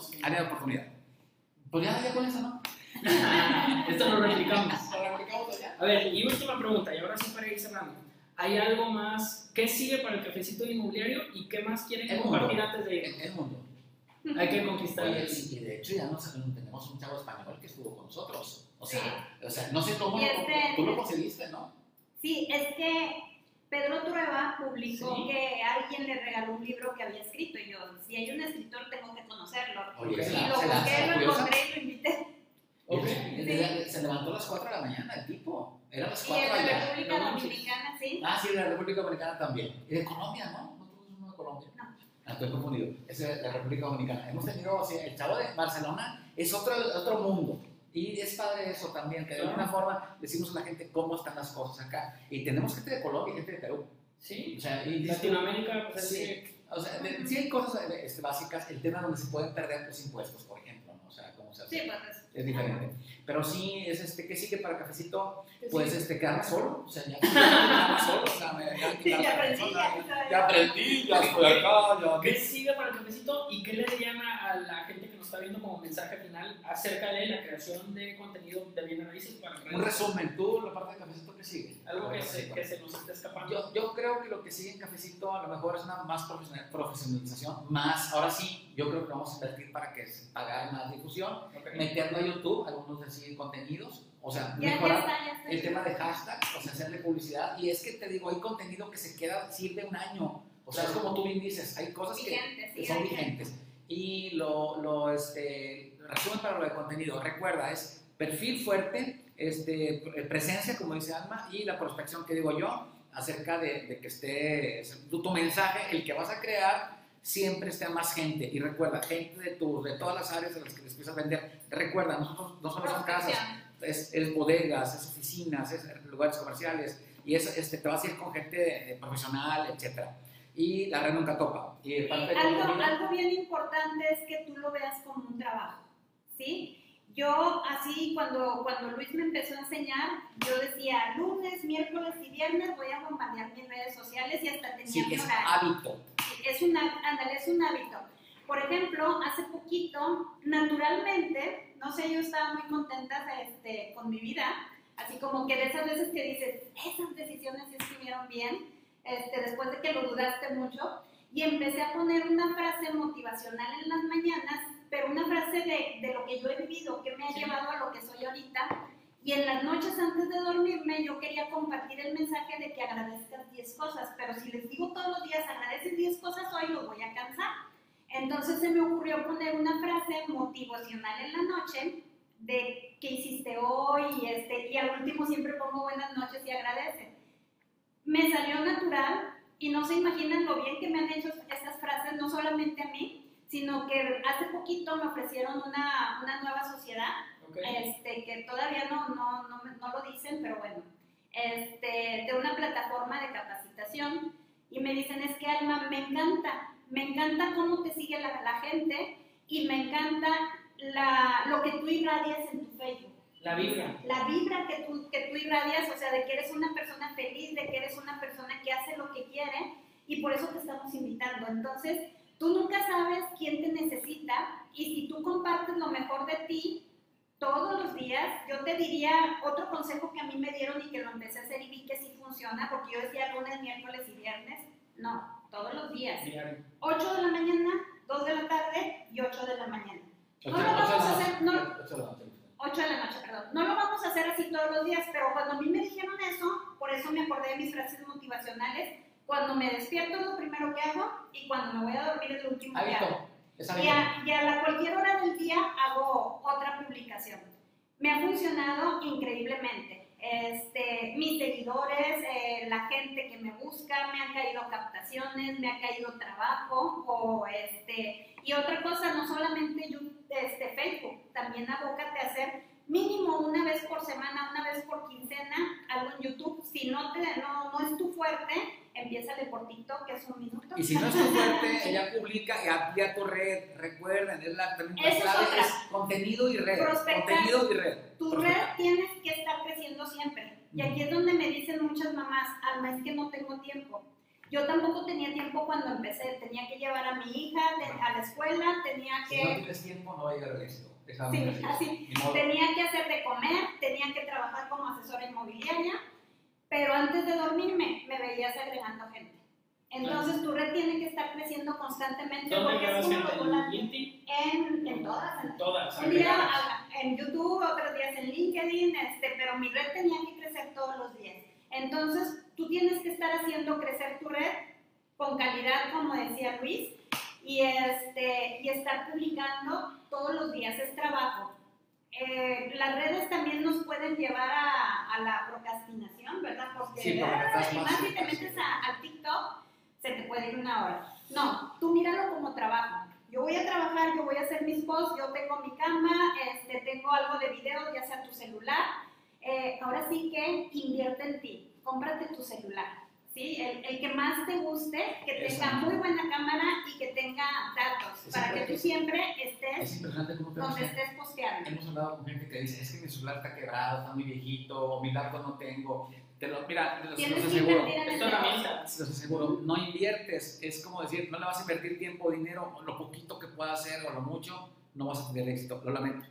sí. Área de oportunidad. Pues ya, ya con eso, ¿no? Esto lo replicamos. Lo replicamos allá. A ver, y última pregunta, y ahora sí para ir cerrando. ¿Hay algo más? ¿Qué sigue para el cafecito inmobiliario y qué más quieren El compartir mundo. antes de ir? El, el mundo. Hay que conquistar Oye, el y y de hecho ya nos, tenemos un chavo español que estuvo con nosotros. O sea, Sí. o sea no sé cómo lo- este- tú lo conseguiste, ¿no? Sí, es que Pedro Trueba publicó Sí. que alguien le regaló un libro que había escrito y yo, si hay un escritor tengo que conocerlo. Oye, Y la- lo la- busqué, la lo encontré y lo invité. Ok. El de- Se levantó a las 4 de la mañana el tipo. Era a las Y 4 en la allá. República no. Dominicana, sí. Ah, sí, de la República Dominicana también. Y de Colombia, ¿no? ¿No tuvimos uno de Colombia? No. Ah, estoy confundido. Es de la República Dominicana. Hemos tenido, o sea, el chavo de Barcelona es otro, otro mundo. Y es padre eso también, que de alguna forma decimos a la gente cómo están las cosas acá. Y tenemos gente de Colombia y gente de Perú. Sí. O sea, y Latinoamérica, pues es Sí. O sea, de- sí hay cosas eh, este, básicas, el tema donde se pueden perder los impuestos, por ejemplo, ¿no? O sea, cómo se hace. Sí, pues es- diferente. Pero sí, es este, ¿qué sigue para cafecito? Pues sí. este, quedarme solo. O sea, ya quedarme solo. O sea, me, ya, Sí, ya aprendí, ya, ya aprendí, ya estoy acá, ya. ¿Qué sigue para el cafecito y qué le dirían a, a la gente que nos está viendo como mensaje final acerca de la creación de contenido de bienes raíces para redes? Un resumen, tú, la parte de cafecito, ¿qué sigue? Algo que se, que se nos está escapando. Yo, yo creo que lo que sigue en Cafecito a lo mejor es una más profesional- profesionalización, más, ahora sí, yo creo que vamos a invertir para que se pagar más difusión, Ok. meterlo a YouTube, algunos decir contenidos, o sea, Ya, ya mejorar está, ya está. el tema de hashtag, o sea, hacerle publicidad, y es que te digo, hay contenido que se queda, sirve un año, o sea, es como tú bien dices, hay cosas que, Vigente, que sí, son vigente. vigentes, y lo, lo, este, resumen para lo de contenido. Recuerda, es perfil fuerte, este, presencia, como dice Alma, y la prospección que digo yo, acerca de, de que esté tu, tu, mensaje, el que vas a crear, siempre esté a más gente. Y recuerda, gente de, tu, de todas las áreas de las que les empiezas a vender. Recuerda, nosotros no solo son casas, es, es, bodegas, es oficinas, es lugares comerciales, y es, este, te vas a ir con gente profesional, etcétera y la red nunca topa. Y algo, algo bien importante es que tú lo veas como un trabajo, ¿sí? Yo así, cuando, cuando Luis me empezó a enseñar, yo decía, lunes, miércoles y viernes voy a bombardear mis redes sociales y hasta tenía sí, mi es horario. hábito. Es, una, ándale, es un hábito. Por ejemplo, hace poquito, naturalmente, no sé, yo estaba muy contenta este, con mi vida, así como que de esas veces que dices, esas decisiones sí estuvieron bien, este, después de que lo dudaste mucho, y empecé a poner una frase motivacional en las mañanas, pero una frase de, de lo que yo he vivido, que me ha llevado a lo que soy ahorita. Y en las noches antes de dormirme yo quería compartir el mensaje de que agradezcas 10 cosas, pero si les digo todos los días agradeces 10 cosas, hoy lo voy a cansar. Entonces se me ocurrió poner una frase motivacional en la noche de qué hiciste hoy y, este, y al último siempre pongo buenas noches y agradece. Me salió natural y no se imaginan lo bien que me han hecho estas frases, no solamente a mí, sino que hace poquito me ofrecieron una, una nueva sociedad, okay. este, que todavía no, no, no, no, lo dicen, pero bueno, este, de una plataforma de capacitación y me dicen, es que Alma, me encanta, me encanta cómo te sigue la, la gente y me encanta la, lo que tú irradias en tu Facebook. La vibra. La vibra que tú, que tú irradias, o sea, de que eres una persona feliz, de que eres una persona que hace lo que quiere y por eso te estamos invitando. Entonces, tú nunca sabes quién te necesita y si tú compartes lo mejor de ti todos los días, yo te diría otro consejo que a mí me dieron y que lo empecé a hacer y vi que sí funciona, porque yo decía lunes, miércoles y viernes. No, todos los días. Diario. 8 de la mañana, 2 de la tarde y 8 de la mañana. No lo vamos a hacer, no, 8 de la noche, perdón. No lo vamos a hacer así todos los días, pero cuando a mí me dijeron eso, por eso me acordé de mis frases motivacionales. Cuando me despierto es lo primero que hago y cuando me voy a dormir es lo último que hago. Y a, y a la cualquier hora del día hago otra publicación. Me ha funcionado increíblemente. Este, mis seguidores, eh, la gente que me busca, me han caído captaciones, me ha caído trabajo, o este, y otra cosa, no solamente este, Facebook, también abócate a hacer mínimo una vez por semana, una vez por quincena, algo en YouTube. Si no, te, no, no es tu fuerte, empiézale por TikTok, que es un minuto. Y si no es tu fuerte, ella publica y amplía tu red. Recuerden, es la clave, es, es contenido y red. Prospectar. Contenido y red. Tu red tienes que estar creciendo siempre. Y aquí es donde me dicen muchas mamás, Alma, es que no tengo tiempo. Yo tampoco tenía tiempo cuando empecé, tenía que llevar a mi hija a la escuela, tenía que... Si no tienes tiempo, no va a llegar al éxito. Sí, así. Tenía que hacer de comer, tenía que trabajar como asesora inmobiliaria, pero antes de dormirme me veías agregando gente. Entonces tu red tiene que estar creciendo constantemente porque es como en, en todas. En todas. Un día en YouTube, otros días en LinkedIn, este, pero mi red tenía que crecer todos los días. Entonces tú tienes que estar haciendo crecer tu red con calidad, como decía Luis, y, este, y estar publicando todos los días, es trabajo. Eh, las redes también nos pueden llevar a, a la procrastinación, ¿verdad? Porque, sí, porque ay, más si te metes a, a, TikTok, se te puede ir una hora. No, tú míralo como trabajo. Yo voy a trabajar, yo voy a hacer mis posts, yo tengo mi cama, este, tengo algo de video, ya sea tu celular. Eh, ahora sí que invierte en ti, cómprate tu celular ¿sí? El, el, que más te guste, que tenga muy buena cámara y que tenga datos, es para que tú siempre estés donde estés posteando. Hemos hablado con gente que dice, es que mi celular está quebrado, está muy viejito, mi datos no tengo. Te lo, mira, los, los aseguro, los aseguro, no inviertes, es como decir, no le vas a invertir tiempo o dinero, lo poquito que pueda hacer o lo mucho, no vas a tener éxito, lo lamento.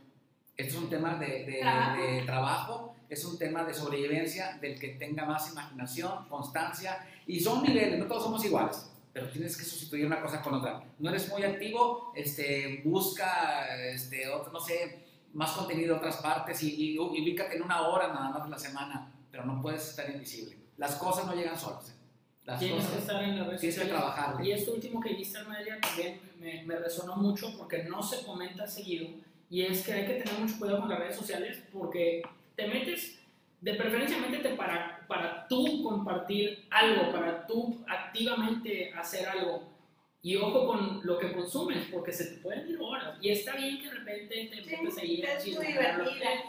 Esto es un tema de, de, ¿Trabajo? de trabajo es un tema de sobrevivencia del que tenga más imaginación, constancia, y son niveles, no todos somos iguales, pero tienes que sustituir una cosa con otra. No eres muy activo, este, busca, este, otro, no sé, más contenido de otras partes y, y, ubícate en una hora nada más de la semana, pero no puedes estar invisible. Las cosas no llegan solas. Las tienes que estar en la red Tienes que trabajar. Y esto último que dijiste, Amelia, también me, me resonó mucho porque no se comenta seguido y es que hay que tener mucho cuidado con las redes sociales porque te metes, de preferencia métete para, para tú compartir algo, para tú activamente hacer algo. Y ojo con lo que consumes, porque se te pueden ir horas. Y está bien que de repente te Sí, metes ahí a es muy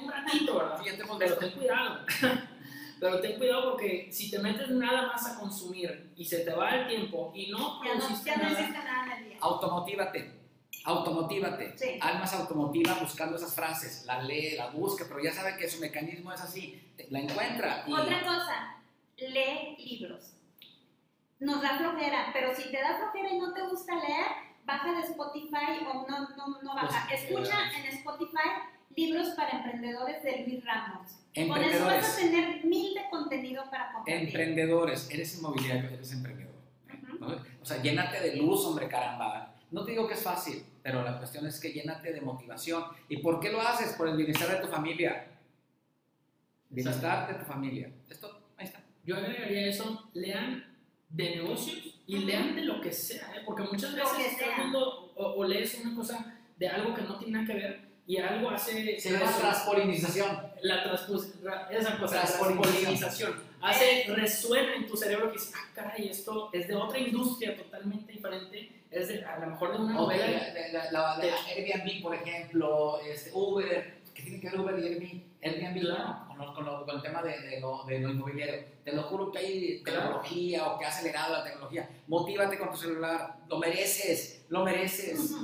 un ratito, ¿verdad? Sí, te Pero ten cuidado. Pero ten cuidado porque si te metes nada más a consumir y se te va el tiempo y no Ya no, produciste ya no nada, nada. Automotívate. Automotívate. Sí. Alma se automotiva buscando esas frases. La lee, la busca, pero ya sabe que su mecanismo es así. La encuentra. Y Otra cosa, lee libros. Nos da flojera, pero si te da flojera y no te gusta leer, baja de Spotify o no, no, no baja. Pues, Escucha eh, en Spotify libros para emprendedores de Luis Ramos. Con eso vas a tener mil de contenido para compartir. Emprendedores. Eres inmobiliario, eres emprendedor. Ujú. ¿no? O sea, llénate de luz, hombre, caramba. No te digo que es fácil, pero la cuestión es que llénate de motivación. ¿Y por qué lo haces? Por el bienestar de tu familia. Bienestar de tu familia. Esto, ahí está. yo agregaría eso, lean de negocios y lean de lo que sea, ¿eh? porque muchas veces sea. viendo o, o lees una cosa de algo que no tiene nada que ver y algo hace Se llama transpolinización. la transpus- ra- esa cosa, la Transpolinización. transpolinización. Hace, resuena en tu cerebro que dices, ah, caray, esto es de otra industria totalmente diferente, es de, a lo mejor de una O de- novela. de- la, la- la- Airbnb, por ejemplo, este, Uber, ¿qué tiene que ver Uber y Airbnb? Airbnb, Claro. con, lo- con lo- con el tema de, de lo, de lo inmobiliario. Te lo juro que hay Claro. tecnología o que ha acelerado la tecnología. Motívate con tu celular, lo mereces, lo mereces.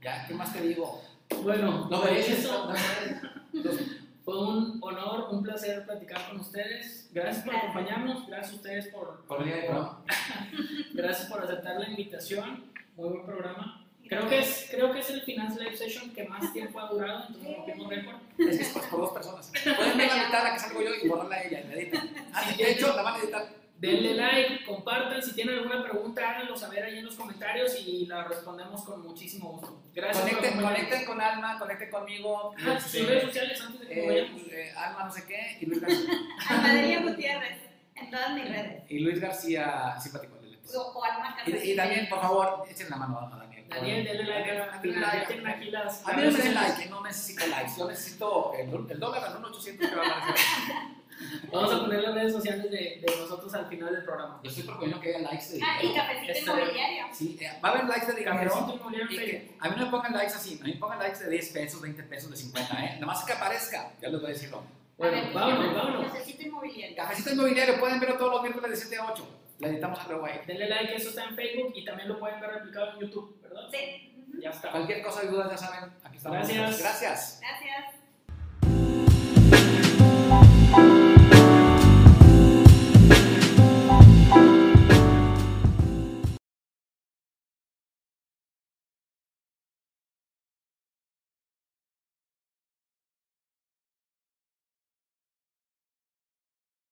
Ya, ¿qué más te digo? Bueno, Lo pues mereces. eso lo mereces. Entonces, fue un honor, un placer platicar con ustedes. Gracias por acompañarnos, gracias a ustedes por, por programa. gracias por aceptar la invitación. Muy buen programa. Creo que es, creo que es el Finance Live Session que más tiempo ha durado, entonces rompimos récord. Es que es por, por dos personas. Pueden ver la mitad, la que salgo yo, y borrarla a ella, y la editan. Ah, de hecho, la van a editar. Denle like, compartan, si tienen alguna pregunta háganlo saber ahí en los comentarios y la respondemos con muchísimo gusto. Gracias Conecten, con Alma, conecten conmigo. Ah, sus redes sociales antes de que eh, vayamos. eh, Alma no sé qué, y Luis García. Gutiérrez, en todas mis redes. Y Luis García, simpático. O, o Alma Y, y también, por favor, echen la mano a Daniel. Daniel, denle like a tienen aquí las... A mí no me den like, no necesito likes. Yo necesito el, el dólar al 1.800 que va a aparecer. Vamos a poner las redes sociales de, de nosotros al final del programa. Yo estoy proponiendo que haya likes de Ah, y cafecito Este- inmobiliario. Sí, eh, va a haber likes de dinero. Cafecito Inmobiliario Y que a mí no me pongan likes así, a mí me pongan likes de 10 pesos, 20 pesos, de 50, ¿eh? Nada más que aparezca, ya les voy a decirlo. Bueno, A ver, vámonos, vámonos. Necesito inmobiliario. Cafecito inmobiliario, pueden verlo todos los miércoles de 7 a 8. Le editamos a ahí. Denle like, eso está en Facebook y también lo pueden ver replicado en YouTube, ¿verdad? Sí. Ya está. Cualquier cosa y dudas, ya saben, aquí estamos. Gracias. Gracias. Gracias.